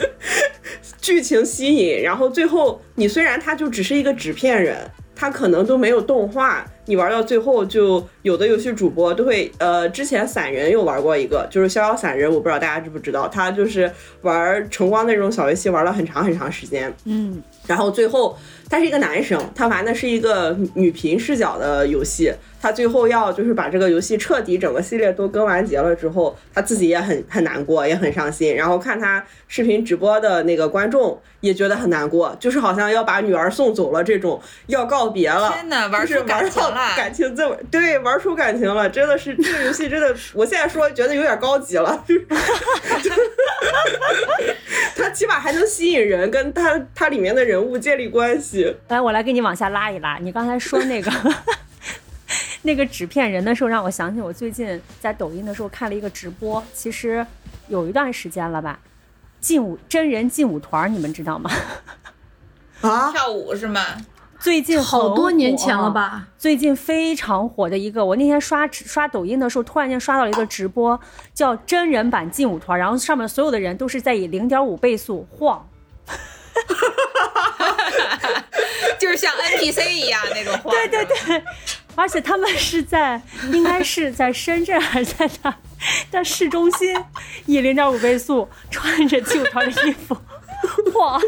剧情吸引，然后最后你虽然他就只是一个纸片人，它可能都没有动画，你玩到最后就有的游戏主播都会，呃，之前散人有玩过一个，就是逍遥散人，我不知道大家知不知道，他就是玩晨光那种小游戏玩了很长很长时间，嗯，然后最后他是一个男生，他玩的是一个女频视角的游戏。他最后要就是把这个游戏彻底整个系列都更完结了之后，他自己也很很难过，也很伤心。然后看他视频直播的那个观众也觉得很难过，就是好像要把女儿送走了这种，要告别了。天哪，玩就是出感情了！感情这么对，玩出感情了，真的是这个游戏真的，我现在说觉得有点高级了，就是它起码还能吸引人，跟他他里面的人物建立关系。来，我来给你往下拉一拉。你刚才说那个 (laughs) 那个纸片人的时候，让我想起我最近在抖音的时候看了一个直播，其实有一段时间了吧。劲舞真人劲舞团，你们知道吗？(laughs) 啊，跳舞是吗？最近好多年前了？吧？最近非常火的一个，我那天刷刷抖音的时候，突然间刷到了一个直播，叫真人版劲舞团，然后上面所有的人都是在以零点五倍速晃，哈哈哈就是像 NPC 一样那种画。对对对，而且他们是在应该是在深圳还是在哪在市中心，以零点五倍速穿着旧潮的衣服晃。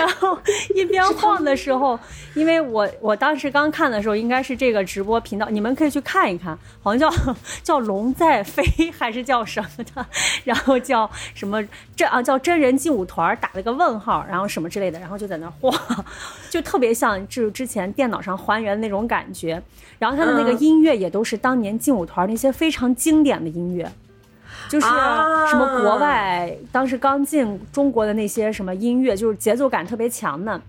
然后一边晃的时候，因为我我当时刚看的时候，应该是这个直播频道，你们可以去看一看，好像叫 (laughs) 叫龙在飞还是叫什么的，然后叫什么这啊叫真人劲舞团，打了个问号，然后什么之类的，然后就在那晃，(laughs) 就特别像就是之前电脑上还原的那种感觉，然后他的那个音乐也都是当年劲舞团那些非常经典的音乐。就是啊什么国外当时刚进中国的那些什么音乐，就是节奏感特别强的。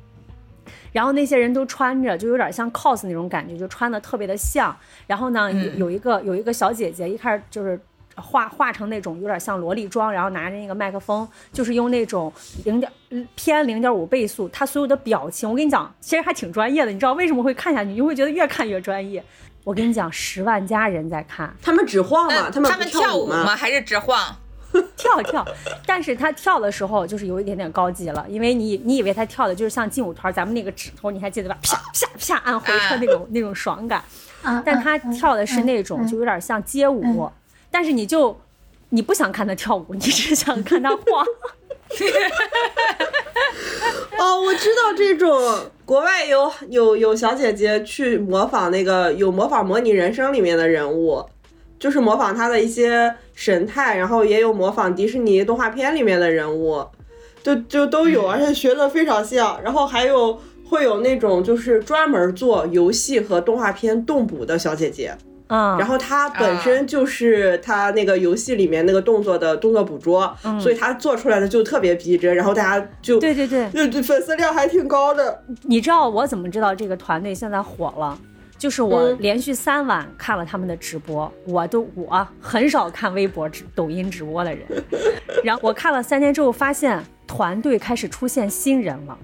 然后那些人都穿着，就有点像 cos 那种感觉，就穿的特别的像。然后呢，有有一个有一个小姐姐，一开始就是化化成那种有点像萝莉妆，然后拿着那个麦克风，就是用那种零点嗯偏零点五倍速，她所有的表情，我跟你讲，其实还挺专业的。你知道为什么会看下去？你就会觉得越看越专业。我跟你讲，十万家人在看，他们只晃嘛，嗯他们他们跳舞舞吗？？还是只晃？跳跳，(laughs) 但是他跳的时候就是有一点点高级了，因为你你以为他跳的就是像劲舞团咱们那个指头，你还记得吧？啪啪啪按回车那种、那种爽感，啊但他跳的是那种就有点像街舞，但是你就你不想看他跳舞，你只想看他晃。(laughs) 哦，我知道这种国外有有有小姐姐去模仿那个有模仿《模拟人生》里面的人物，就是模仿他的一些神态，然后也有模仿迪士尼动画片里面的人物，就就都有，而且学的非常像。然后还有会有那种就是专门做游戏和动画片动捕的小姐姐，嗯，然后他本身就是他那个游戏里面那个动作的动作捕捉，所以他做出来的就特别逼真，然后大家就对对对，粉丝量还挺高的。你知道我怎么知道这个团队现在火了？就是我嗯。连续三晚看了他们的直播，我都我很少看微博、直抖音直播的人，(laughs) 然后我看了三天之后，发现团队开始出现新人了，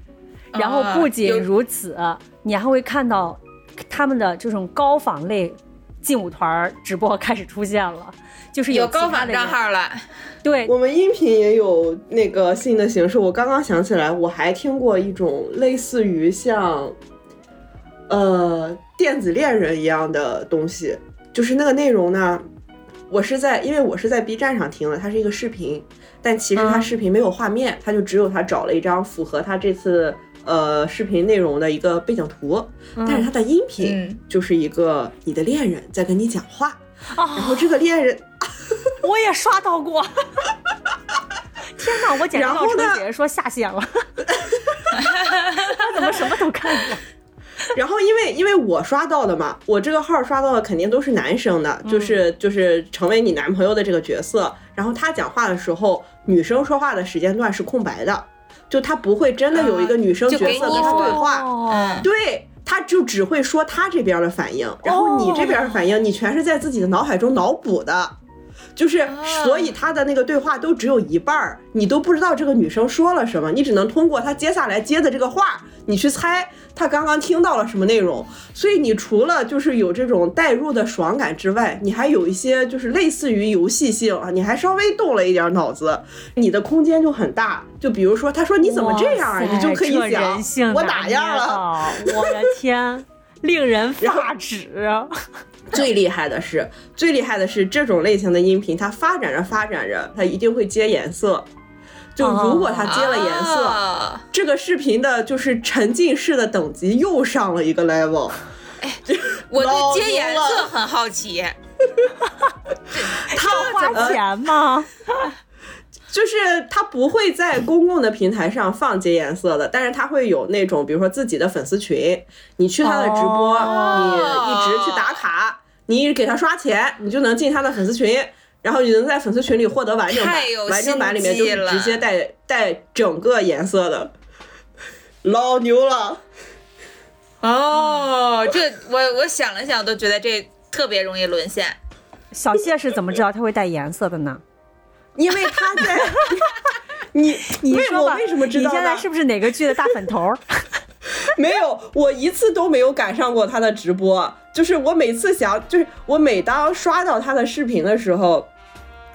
然后不仅如此，你还会看到他们的这种高仿类劲舞团直播开始出现了，就是有其高仿的，账号了，对，我们音频也有那个新的形式，我刚刚想起来，我还听过一种类似于像，呃，电子恋人一样的东西，就是那个内容呢，我是在，因为我是在 B 站上听的，它是一个视频，但其实它嗯视频没有画面，它就只有他找了一张符合他这次呃视频内容的一个背景图，但是它的音频嗯就是一个你的恋人在跟你讲话，啊然后这个恋人。(laughs) 我也刷到过。(laughs) 天哪！我简直要春然后呢姐姐说下线了。他怎么什么都看过？(laughs) 然后因为因为我刷到的嘛，我这个号刷到的肯定都是男生的，就是就是成为你男朋友的这个角色。然后他讲话的时候，女生说话的时间段是空白的，就他不会真的有一个女生角色跟他对话，哦，对。他就只会说他这边的反应，然后你这边的反应，你全是在自己的脑海中脑补的，就是所以他的那个对话都只有一半儿，你都不知道这个女生说了什么，你只能通过他接下来接的这个话，你去猜他刚刚听到了什么内容。所以你除了就是有这种代入的爽感之外，你还有一些就是类似于游戏性啊，你还稍微动了一点脑子，你的空间就很大。就比如说，他说你怎么这样啊，你就可以这想我哪样了。我的天，(laughs) 令人发指。最厉害的是，最厉害的是这种类型的音频，它发展着发展着，它一定会接颜色。就如果它接了颜色，啊这个视频的就是沉浸式的等级又上了一个 level。我对接颜色很好奇。(laughs) 它花钱吗？(laughs) 就是他不会在公共的平台上放接颜色的，但是他会有那种，比如说自己的粉丝群，你去他的直播，哦你一直去打卡，你一直给他刷钱，你就能进他的粉丝群。然后你能在粉丝群里获得完整版太有，完整版里面就直接带带整个颜色的，老牛了。哦，这我我想了想，都觉得这特别容易沦陷。小谢是怎么知道他会带颜色的呢？因为他在 (laughs) 你为你说吧，我为什么知道？你现在是不是哪个剧的大粉头？(laughs) 没有，我一次都没有赶上过他的直播。就是我每次想，就是我每当刷到他的视频的时候，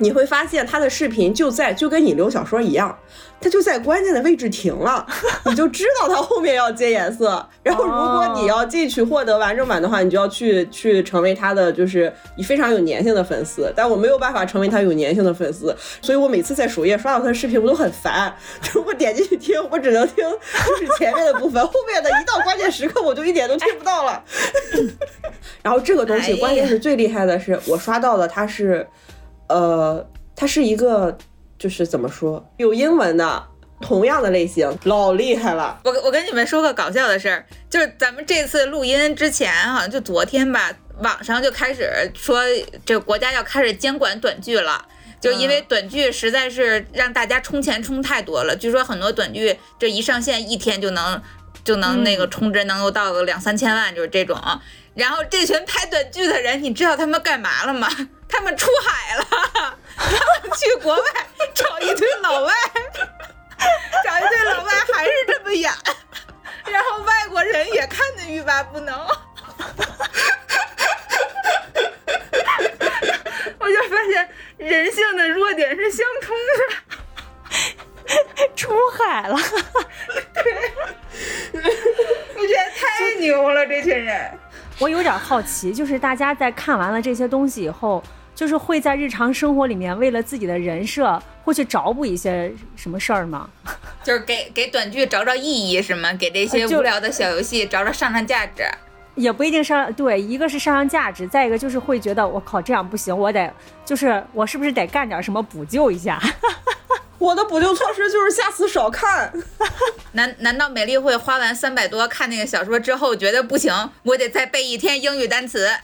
你会发现他的视频就在就跟引流小说一样，他就在关键的位置停了，你就知道他后面要接颜色。然后如果你要进去获得完整版的话，你就要去去成为他的就是非常有粘性的粉丝。但我没有办法成为他有粘性的粉丝，所以我每次在首页刷到他的视频，我都很烦。(laughs) 就我点进去听，我只能听就是前面的部分，后面的一到关键时刻我就一点都听不到了。(laughs) 然后这个东西，关键是最厉害的是，我刷到的它是，呃，它是一个就是怎么说，有英文的，同样的类型，老厉害了。我我跟你们说个搞笑的事儿，就是咱们这次录音之前，好像就昨天吧，网上就开始说这个国家要开始监管短剧了。就因为短剧实在是让大家充钱充太多了，据说很多短剧这一上线一天就能就能那个充值能够到个两三千万，就是这种。然后这群拍短剧的人，你知道他们干嘛了吗？(laughs) 他们出海了，(laughs) 他们去国外找一堆老外，(laughs) 找一堆老外还是这么演，然后外国人也看得欲罢不能。我就发现人性的弱点是相通的，出海了，对我觉得太牛了，这群人。我有点好奇，就是大家在看完了这些东西以后，就是会在日常生活里面为了自己的人设，会去找补一些什么事儿吗？(laughs) 就是给给短剧找找意义是吗？给这些无聊的小游戏找找上上价值。也不一定上对，一个是上上价值，再一个就是会觉得我靠这样不行，我得就是我是不是得干点什么补救一下？(laughs) 我的补救措施就是下次少看。(laughs) 难难道美丽会花完三百多看那个小说之后，觉得不行，我得再背一天英语单词？(laughs)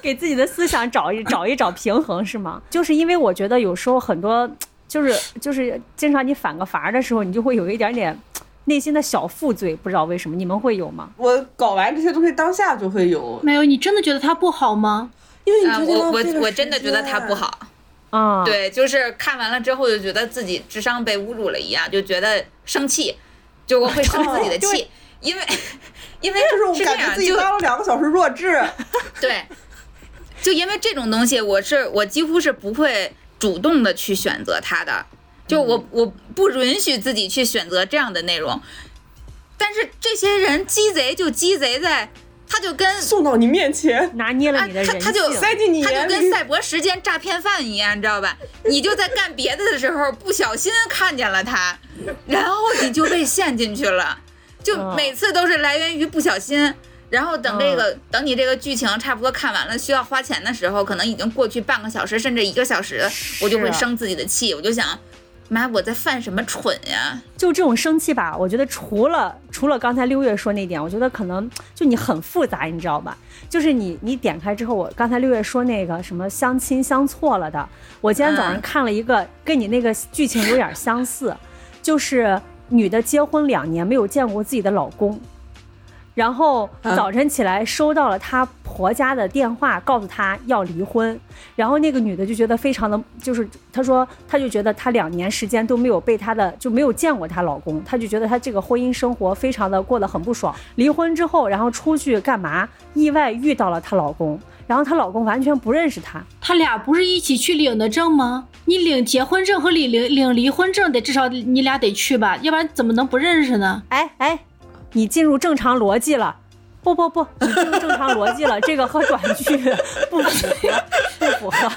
给自己的思想找一 (laughs) 找一找平衡是吗？就是因为我觉得有时候很多就是就是经常你反个乏的时候，你就会有一点点内心的小负罪，不知道为什么你们会有吗？我搞完这些东西当下就会有，没有，你真的觉得它不好吗？啊，因为你觉得我我我真的觉得它不。好。啊、，对，就是看完了之后就觉得自己智商被侮辱了一样，就觉得生气，就我会生自己的气，(laughs) 因为 (laughs) 因为就是我是这样，感觉自己就当了两个小时弱智，(laughs) 对，就因为这种东西，我是我几乎是不会主动的去选择它的，就我我不允许自己去选择这样的内容。但是这些人鸡贼就鸡贼在，他就跟送到你面前，拿捏了啊你的人性，他他就塞进你他就。跟赛博时间诈骗犯一样，你知道吧？你就在干别的的时候不小心看见了他，然后你就被陷进去了，就嗯每次都是来源于不小心。然后等这个，等你这个剧情差不多看完了，需要花钱的时候，可能已经过去半个小时甚至一个小时，我就会生自己的气，我就想，妈，我在犯什么蠢呀？就这种生气吧，我觉得除了除了刚才六月说那点，我觉得可能 (tsk) 就你很复杂，你知道吧？就是你你点开之后，我刚才六月说那个什么相亲相错了的，我今天早上嗯看了一个跟你那个剧情有点相似，就是女的结婚两年没有见过自己的老公。然后嗯早晨起来收到了她婆家的电话，告诉她要离婚。然后那个女的就觉得非常的，就是她说，她就觉得她两年时间都没有被她的就没有见过她老公，她就觉得她这个婚姻生活非常的过得很不爽。离婚之后，然后出去干嘛？意外遇到了她老公，然后她老公完全不认识她。他俩不是一起去领的证吗？你领结婚证和领领领离婚证得至少你俩得去吧，要不然怎么能不认识呢？哎哎，你进入正常逻辑了。不不不，你进入正常逻辑了，(laughs) 这个和短剧不符合，不符合。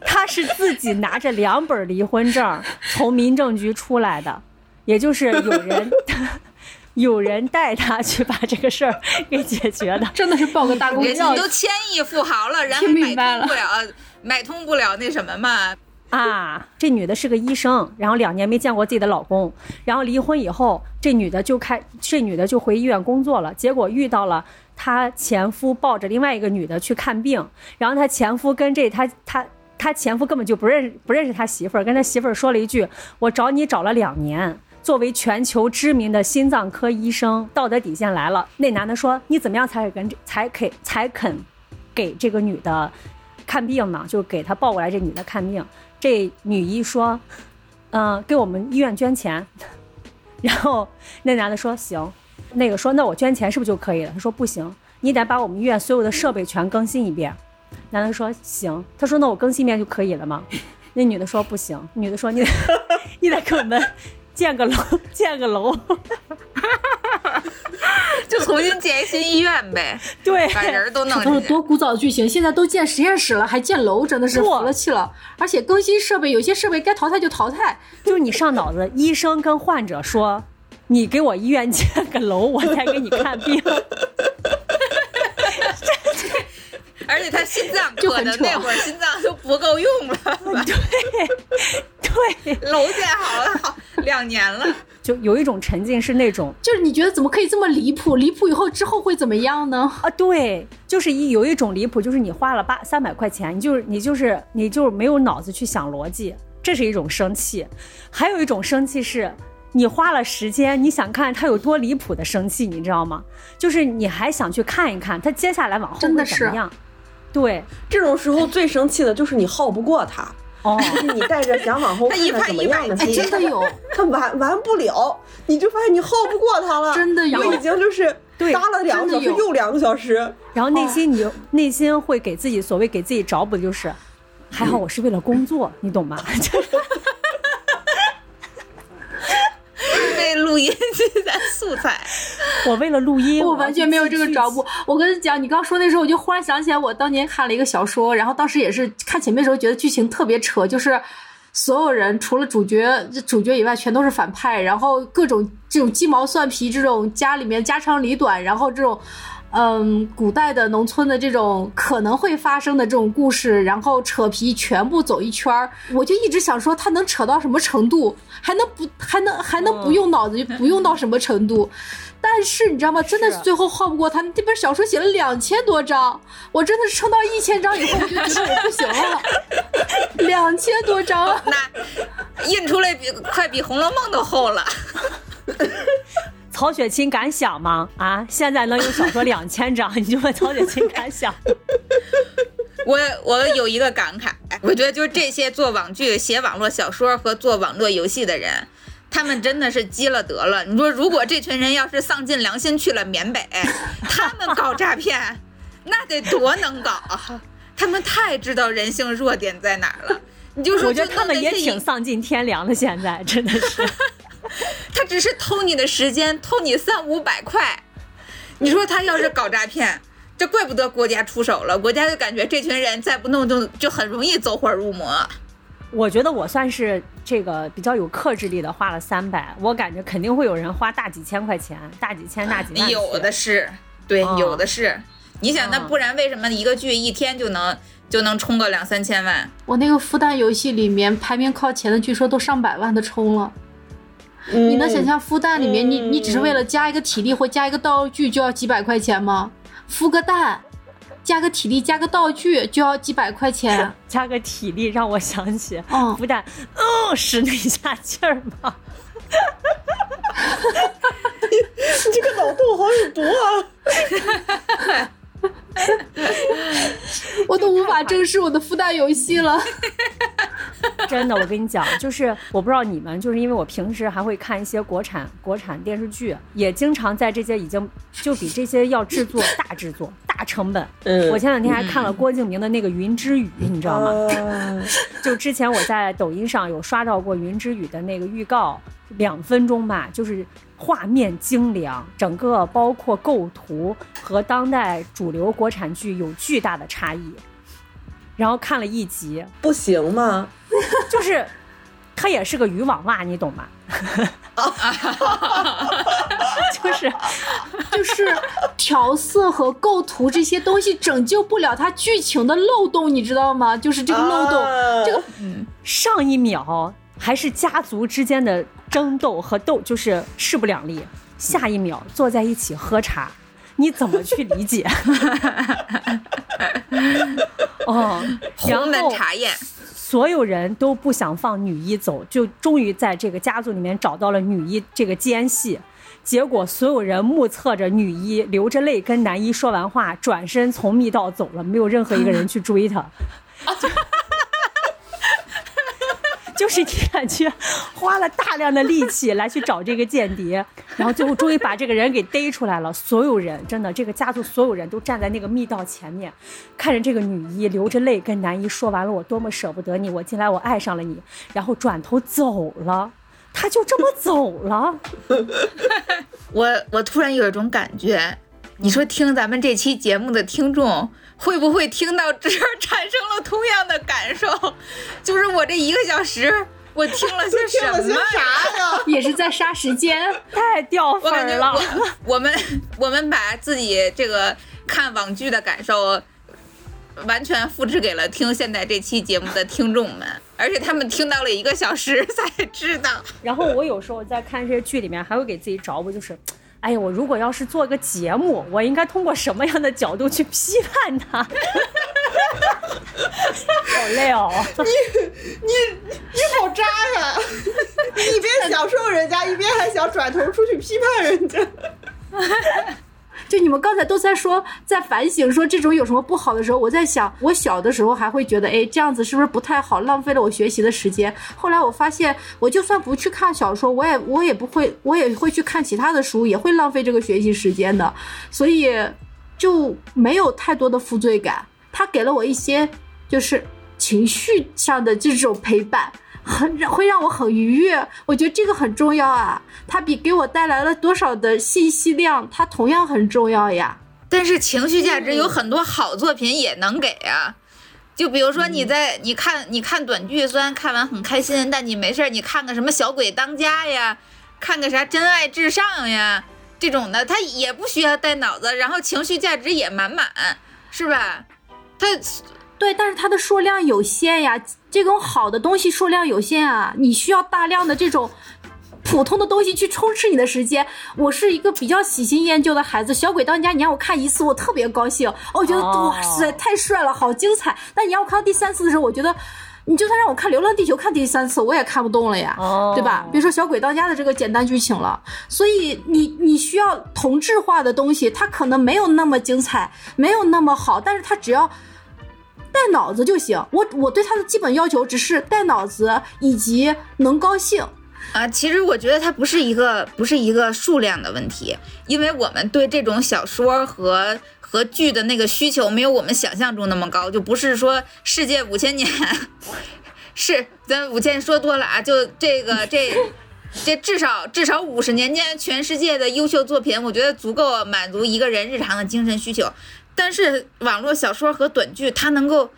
他是自己拿着两本离婚证从民政局出来的，也就是有人 (laughs) 有人带他去把这个事儿给解决的。真的是报个大公司人家都千亿富豪了，人还听明买白了通不了，买通不了那什么嘛？啊，这女的是个医生，然后两年没见过自己的老公，然后离婚以后，这女的就开，这女的就回医院工作了，结果遇到了她前夫抱着另外一个女的去看病，然后她前夫跟这她她她前夫根本就不认不认识他媳妇儿，跟他媳妇儿说了一句：“我找你找了两年。”作为全球知名的心脏科医生，道德底线来了。那男的说：“你怎么样才肯才肯才肯给这个女的看病呢？就给她抱过来这女的看病。”这女医说：“嗯、给我们医院捐钱。(laughs) ”然后那男的说：“行。”那个说：“那我捐钱是不是就可以了？”他说：“不行，你得把我们医院所有的设备全更新一遍。”男的说：“行。”他说：“那我更新一遍就可以了吗？”那女的说：“不行。”女的说：“你得 (laughs) 你得给我们建个楼，(laughs) 建个楼。(laughs) 就重新建一新医院呗，” (laughs) 对，把人都弄进去。都是多古早的剧情，现在都建实验室了，还建楼，真的是不服了气了。而且更新设备，有些设备该淘汰就淘汰。就是你上脑子，医生跟患者说：“你给我医院建个楼，我再给你看病。”而且他心脏就很扯可能那会儿心脏都不够用了，(laughs) 对对，楼建好了好两年了。(laughs) 就有一种沉浸是那种就是你觉得怎么可以这么离谱？离谱以后之后会怎么样呢？啊，对，就是一有一种离谱，就是你花了八三百块钱，你就是你就是你就是没有脑子去想逻辑，这是一种生气；还有一种生气是。你花了时间，你想看他有多离谱的生气，你知道吗？就是你还想去看一看他接下来往后会真的是怎么样。对，这种时候最生气的就是你耗不过他，哦，就是你带着想往后 (laughs) 看看怎么样的哎，心真的有，他完完不了，你就发现你耗不过他了，真的有。我已经就是对。搭了两个小时又两个小时，然后内心你就、内心会给自己所谓给自己找补就是，还好我是为了工作，你懂吗？(laughs) 就是被录音机在素材，我为了录音，我完全没有这个着步。我跟你讲，你刚说那时候，我就忽然想起来，我当年看了一个小说，然后当时也是看前面的时候觉得剧情特别扯，就是所有人除了主角主角以外全都是反派，然后各种这种鸡毛蒜皮，这种家里面家长里短，然后这种嗯，古代的农村的这种可能会发生的这种故事，然后扯皮全部走一圈儿，我就一直想说他能扯到什么程度，还能不 (laughs) 还能还能不用脑子，不用到什么程度。但是你知道吗？真的是最后耗不过他这本小说写了两千多章，我真的是撑到一千章以后，我就觉得我不行了。两千多章，(laughs) 那印出来比快比《红楼梦》都厚了。曹雪芹敢想吗？啊，现在能有小说两千章，(laughs) 你就问曹雪芹敢想？(laughs) 我我有一个感慨，我觉得就是这些做网剧、写网络小说和做网络游戏的人，他们真的是积了德了。你说，如果这群人要是丧尽良心去了缅北，(laughs) 他们搞诈骗，那得多能搞啊！他们太知道人性弱点在哪儿了。你就说，我觉得他们也挺丧尽天良的，现在真的是。(laughs) 他只是偷你的时间，偷你三五百块。你说他要是搞诈骗，这怪不得国家出手了。国家就感觉这群人再不弄就就很容易走火入魔。我觉得我算是这个比较有克制力的，花了三百，我感觉肯定会有人花大几千块钱，大几千、大几万。有的是，对，有的是。你想，那不然为什么一个剧一天就能就能充个两三千万？我那个复旦游戏里面排名靠前的，据说都上百万的充了。你能想象孵蛋里面，你你只是为了加一个体力或加一个道具就要几百块钱吗？孵个蛋，加个体力加个道具就要几百块钱。(laughs) 加个体力让我想起，嗯孵蛋，嗯，使那一下劲儿嘛。(laughs) 你这个脑洞好有毒啊！(laughs) (laughs) 我都无法正视我的孵蛋游戏了。(laughs) 真的，我跟你讲，就是我不知道你们，就是因为我平时还会看一些国产国产电视剧，也经常在这些已经就比这些要制作大制作、大成本。嗯我前两天还看了郭敬明的那个《云之羽》，你知道吗？啊 (laughs) 就之前我在抖音上有刷到过《云之羽》的那个预告，两分钟吧，就是画面精良，整个包括构图和当代主流国产剧有巨大的差异。然后看了一集，不行吗？就是它也是个渔网袜，你懂吗？(laughs) 就是就是调色和构图这些东西拯救不了它剧情的漏洞，你知道吗？就是这个漏洞，啊这个上一秒还是家族之间的争斗和斗，就是势不两立，下一秒坐在一起喝茶，你怎么去理解？(laughs) 哦，然红的后茶宴，所有人都不想放女一走，就终于在这个家族里面找到了女一这个奸细。结果所有人目测着女一流着泪跟男一说完话，转身从密道走了，没有任何一个人去追他。(laughs) (laughs) 就是你感觉花了大量的力气来去找这个间谍，然后最后终于把这个人给逮出来了。所有人真的，这个家族所有人都站在那个密道前面，看着这个女一流着泪跟男一说完了我多么舍不得你，我进来我爱上了你，然后转头走了，他就这么走了。(laughs) 我我突然有一种感觉，你说听咱们这期节目的听众会不会听到这儿产生了同样的感受？(laughs) 就是我这一个小时，我听了些 (laughs) 什么呀？啥呀？(laughs) 也是在杀时间。太掉我粉儿了我。我们我们把自己这个看网剧的感受完全复制给了听现在这期节目的听众们，而且他们听到了一个小时才知道。然后我有时候在看这些剧里面，还会给自己找补，就是，哎呀，我如果要是做一个节目，我应该通过什么样的角度去批判它？(laughs) 好累哦。你你你好渣呀！你一边享受人家，一边还想转头出去批判人家。就你们刚才都在说，在反省说这种有什么不好的时候，我在想，我小的时候还会觉得，哎，这样子是不是不太好，浪费了我学习的时间。后来我发现，我就算不去看小说，我也我也不会，我也会去看其他的书，也会浪费这个学习时间的，所以就没有太多的负罪感。他给了我一些就是情绪上的这种陪伴。很会让我很愉悦，我觉得这个很重要啊！它比给我带来了多少的信息量，它同样很重要呀。但是情绪价值有很多好作品也能给啊。就比如说你在你看你看短剧，虽然看完很开心，但你没事儿你看个什么《小鬼当家》呀，看个啥《真爱至上》呀，这种的，它也不需要带脑子，然后情绪价值也满满，是吧？它对，但是它的数量有限呀，这种好的东西数量有限啊，你需要大量的这种普通的东西去充斥你的时间。我是一个比较喜新厌旧的孩子，《小鬼当家》你让我看一次，我特别高兴，我觉得、哦哇塞太帅了，好精彩。但你让我看到第三次的时候，我觉得。你就算让我看《流浪地球》看第三次，我也看不动了呀，哦对吧？别说《小鬼当家》的这个简单剧情了，所以你你需要同质化的东西，它可能没有那么精彩，没有那么好，但是它只要带脑子就行。我我对他的基本要求只是带脑子以及能高兴。啊，其实我觉得它不是一个不是一个数量的问题，因为我们对这种小说和和剧的那个需求没有我们想象中那么高，就不是说世界五千年，(laughs) 是咱五千说多了啊，就这个 (laughs) 这。这至少至少五十年间，全世界的优秀作品，我觉得足够满足一个人日常的精神需求。但是网络小说和短剧，它能够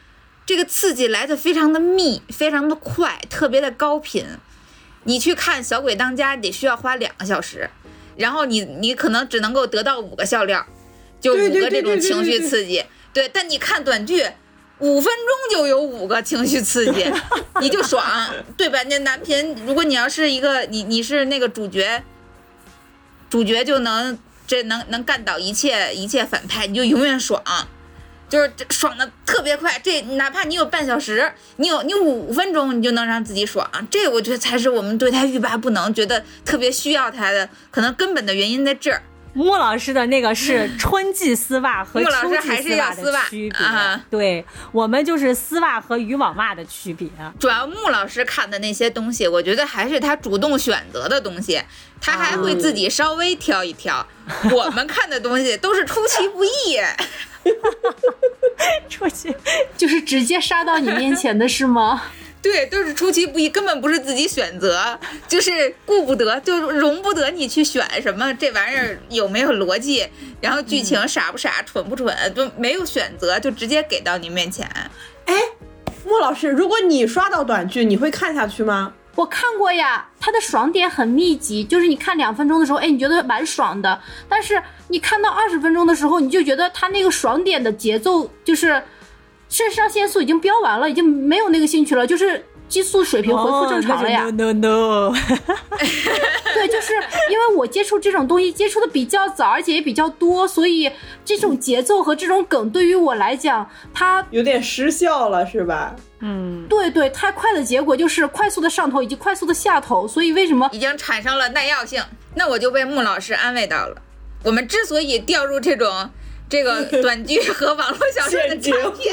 这个刺激来的非常的密，非常的快，特别的高频。你去看《小鬼当家》得需要花两个小时，然后你你可能只能够得到五个笑料，就五个这种情绪刺激。对，但你看短剧，五分钟就有五个情绪刺激，你就爽，对吧？那男频，如果你要是一个你你是那个主角，主角就能这能能干倒一切一切反派，你就永远爽。就是爽的特别快，这哪怕你有半小时，你有你五分钟，你就能让自己爽，这我觉得才是我们对他欲罢不能，觉得特别需要他的可能根本的原因在这儿。穆老师的那个是 (laughs) 春季丝袜和穆老秋季师还是丝袜要丝袜的区别，啊对我们就是丝袜和渔网袜的区别。主要穆老师看的那些东西，我觉得还是他主动选择的东西，他还会自己稍微挑一挑。(laughs) 我们看的东西都是出其不意，(laughs) 出其就是直接杀到你面前的是吗？对，都是出其不意，根本不是自己选择，就是顾不得，就容不得你去选什么这玩意儿有没有逻辑，然后剧情傻不傻、蠢不蠢，就没有选择，就直接给到你面前。莫老师，如果你刷到短剧，你会看下去吗？我看过呀，它的爽点很密集，就是你看两分钟的时候，哎，你觉得蛮爽的，但是你看到二十分钟的时候，你就觉得它那个爽点的节奏就是肾上腺素已经飙完了，已经没有那个兴趣了，就是激素水平恢复正常了呀。哦、no no no，对，就是因为我接触这种东西接触的比较早，而且也比较多，所以这种节奏和这种梗对于我来讲，它有点失效了，是吧？嗯，对对太快的结果就是快速的上头以及快速的下头，所以为什么已经产生了耐药性，那我就被穆老师安慰到了。我们之所以掉入这种这个 (laughs) 短剧和网络小说的差别，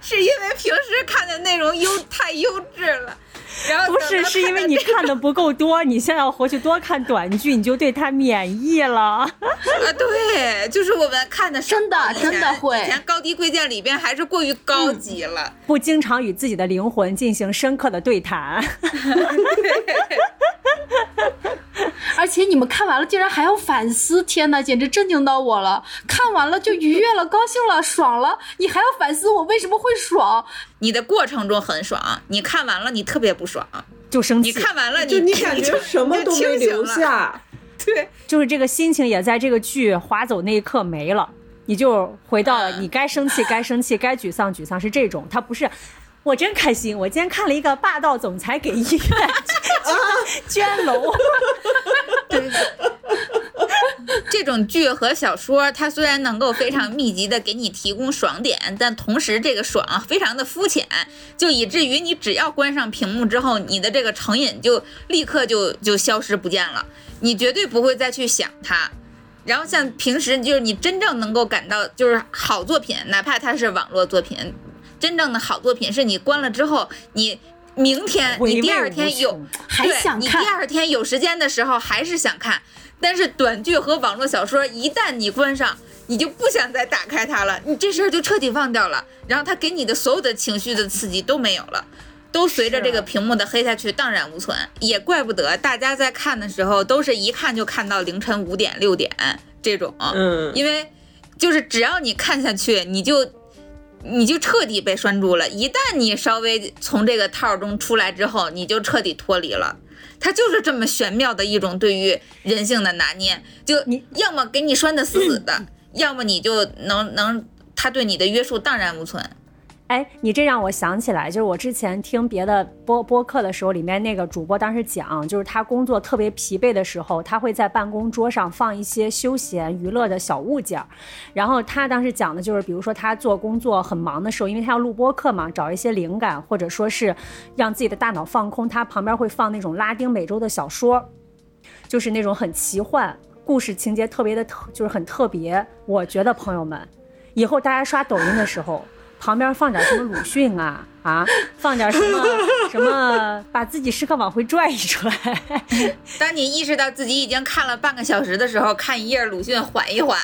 是因为平时看的内容优太优质了。然后不是，是因为你看的不够多，(laughs) 你现在要回去多看短剧，你就对它免疫了。啊，对，就是我们看的真的真的会以前高低贵贱里边还是过于高级了。不经常与自己的灵魂进行深刻的对谈，(laughs) 而且你们看完了竟然还要反思，天哪，简直震惊到我了！看完了就愉悦了、高兴了、爽了，你还要反思我为什么会爽？你的过程中很爽，你看完了你特别不爽，就生气。你看完了就你你感觉什么都没留。下。对，就是这个心情也在这个剧划走那一刻没了，你就回到你该生气 (laughs) 该生气，该沮丧沮丧，是这种，他不是。我真开心！我今天看了一个霸道总裁给医院 (laughs) (laughs) 捐楼，(laughs) 这种剧和小说，它虽然能够非常密集的给你提供爽点，但同时这个爽非常的肤浅，就以至于你只要关上屏幕之后，你的这个成瘾就立刻就就消失不见了，你绝对不会再去想它。然后像平时就是你真正能够感到就是好作品，哪怕它是网络作品，真正的好作品是你关了之后，你明天你第二天有穷还对你第？二天有时间的时候还是想看，但是短剧和网络小说一旦你关上，你就不想再打开它了，你这事儿就彻底忘掉了，然后它给你的所有的情绪的刺激都没有了。都随着这个屏幕的黑下去荡然无存，也怪不得大家在看的时候都是一看就看到凌晨五点六点这种，嗯，因为就是只要你看下去，你就你就彻底被拴住了。一旦你稍微从这个套中出来之后，你就彻底脱离了。它就是这么玄妙的一种对于人性的拿捏，就你要么给你拴得死死的，要么你就能能，他对你的约束荡然无存。哎，你这让我想起来，就是我之前听别的播播客的时候，里面那个主播当时讲，就是他工作特别疲惫的时候，他会在办公桌上放一些休闲娱乐的小物件儿。然后他当时讲的就是，比如说他做工作很忙的时候，因为他要录播客嘛，找一些灵感，或者说是让自己的大脑放空，他旁边会放那种拉丁美洲的小说，就是那种很奇幻，故事情节特别的特，就是很特别。我觉得朋友们，以后大家刷抖音的时候。旁边放点什么鲁迅啊啊，放点什么 (laughs) 什么，把自己时刻往回拽一拽。(laughs) 当你意识到自己已经看了半个小时的时候，看一页鲁迅缓一缓。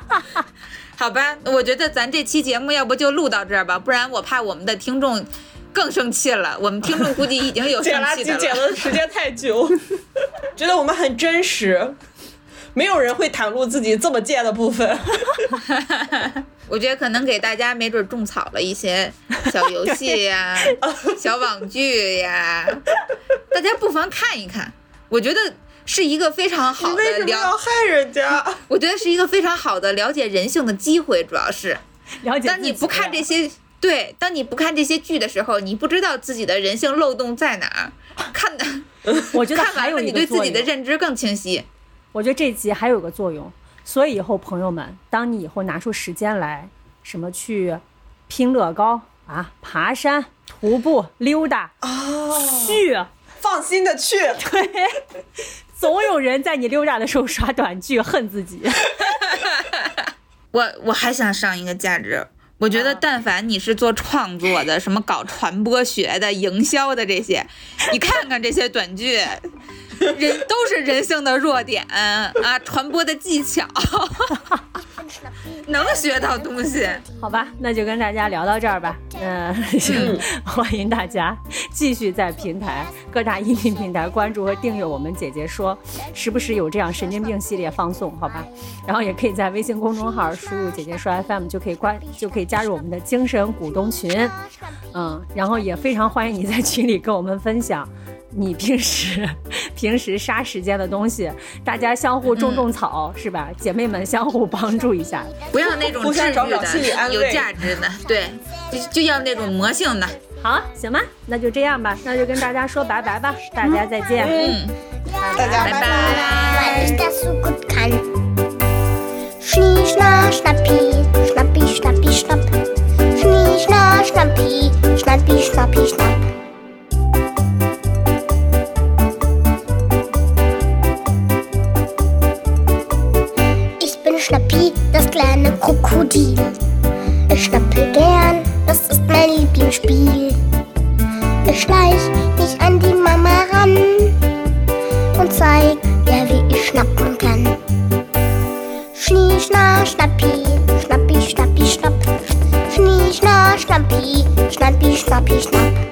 (laughs) 好吧，我觉得咱这期节目要不就录到这儿吧，不然我怕我们的听众更生气了。我们听众估计已经有捡垃生气的圾捡了。的时间太久，觉得我们很真实，没有人会袒露自己这么贱的部分。(laughs) 我觉得可能给大家没准种草了一些小游戏呀、(laughs) 小网剧呀，大家不妨看一看。我觉得是一个非常好的了什么要，害人家？(laughs) 我觉得是一个非常好的了解人性的机会，主要是。了解。当你不看这，些，对，当你不看这些剧的时候，你不知道自己的人性漏洞在哪儿。看的，我觉得看完了，还有一你对自己的。认知更清晰。我觉得这集还有个作用，所以以后朋友们，当你以后拿出时间来，什么去拼乐高啊、爬山、徒步、溜达，哦，去，放心的去。(laughs) 对，总有人在你溜达的时候刷短剧，恨自己。(laughs) 我我还想上一个价值，我觉得但凡你是做创作的，(laughs) 什么搞传播学的、营销的这些，你看看这些短剧，(laughs) 人都是人性的弱点啊，传播的技巧，(laughs) 能学到东西。好吧，那就跟大家聊到这儿吧。嗯，(laughs) 行，欢迎大家继续在平台各大音频平台关注和订阅我们姐姐说，时不时有这样神经病系列放送，好吧？然后也可以在微信公众号输入“姐姐说 FM” 就可以关就可以加入我们的精神股东群。嗯，然后也非常欢迎你在群里跟我们分享。你平时 (laughs) 平时杀时间的东西，大家相互种种草、是吧？姐妹们相互帮助一下。不要那种互治愈相找找心理的、有安慰价值的，对，就就要那种魔性的。好，行吧，那就这样吧，那就跟大家说拜拜吧，大家再见。嗯，大家拜拜。Krokodil. Ich schnappe gern, das ist mein Lieblingsspiel. Ich schleich mich an die Mama ran und zeig ihr, wie ich schnappen kann. Schnie, schna, schnappi, schnappi, schnappi, schnapp. Schnie, schna, schnappi, schnappi, schnappi, schnapp.